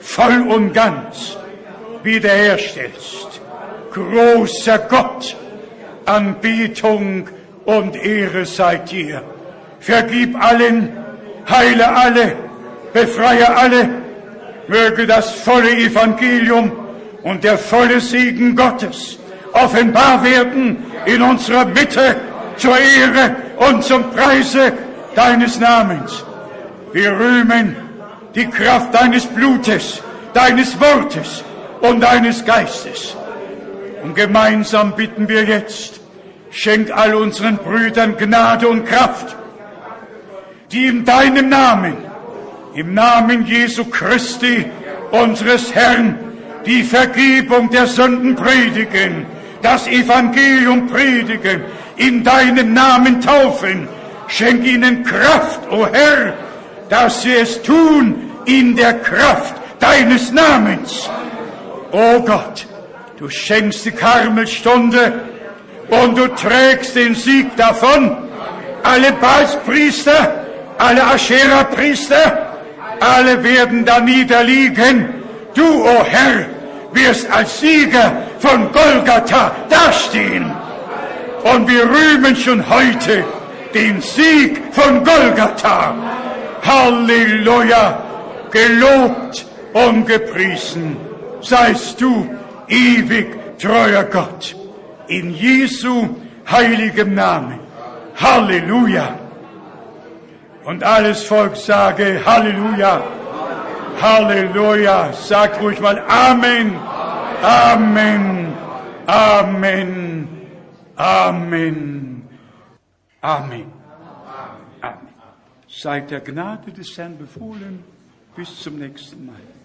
voll und ganz wiederherstellst. Großer Gott, Anbetung und Ehre sei dir. Vergib allen, heile alle, befreie alle, möge das volle Evangelium und der volle Segen Gottes offenbar werden in unserer Mitte zur Ehre und zum Preise deines Namens. Wir rühmen die Kraft deines Blutes, deines Wortes und deines Geistes. Und gemeinsam bitten wir jetzt, schenk all unseren Brüdern Gnade und Kraft, die in deinem Namen, im Namen Jesu Christi, unseres Herrn, die Vergebung der Sünden predigen, das Evangelium predigen, in deinem Namen taufen. Schenk ihnen Kraft, o oh Herr, dass sie es tun in der Kraft deines Namens. O oh Gott, du schenkst die Karmelstunde und du trägst den Sieg davon. Alle Balspriester, alle Aschera-Priester, alle werden da niederliegen. Du, o oh Herr, wirst als Sieger von Golgatha dastehen. Und wir rühmen schon heute den Sieg von Golgatha. Halleluja! Gelobt und gepriesen seist du, ewig treuer Gott. In Jesu heiligem Namen. Halleluja! Und alles Volk sage Halleluja! Halleluja! Sagt ruhig mal Amen! Amen! Amen! Amen! Amen! Amen! Seid der Gnade des Herrn befohlen. Bis zum nächsten Mal.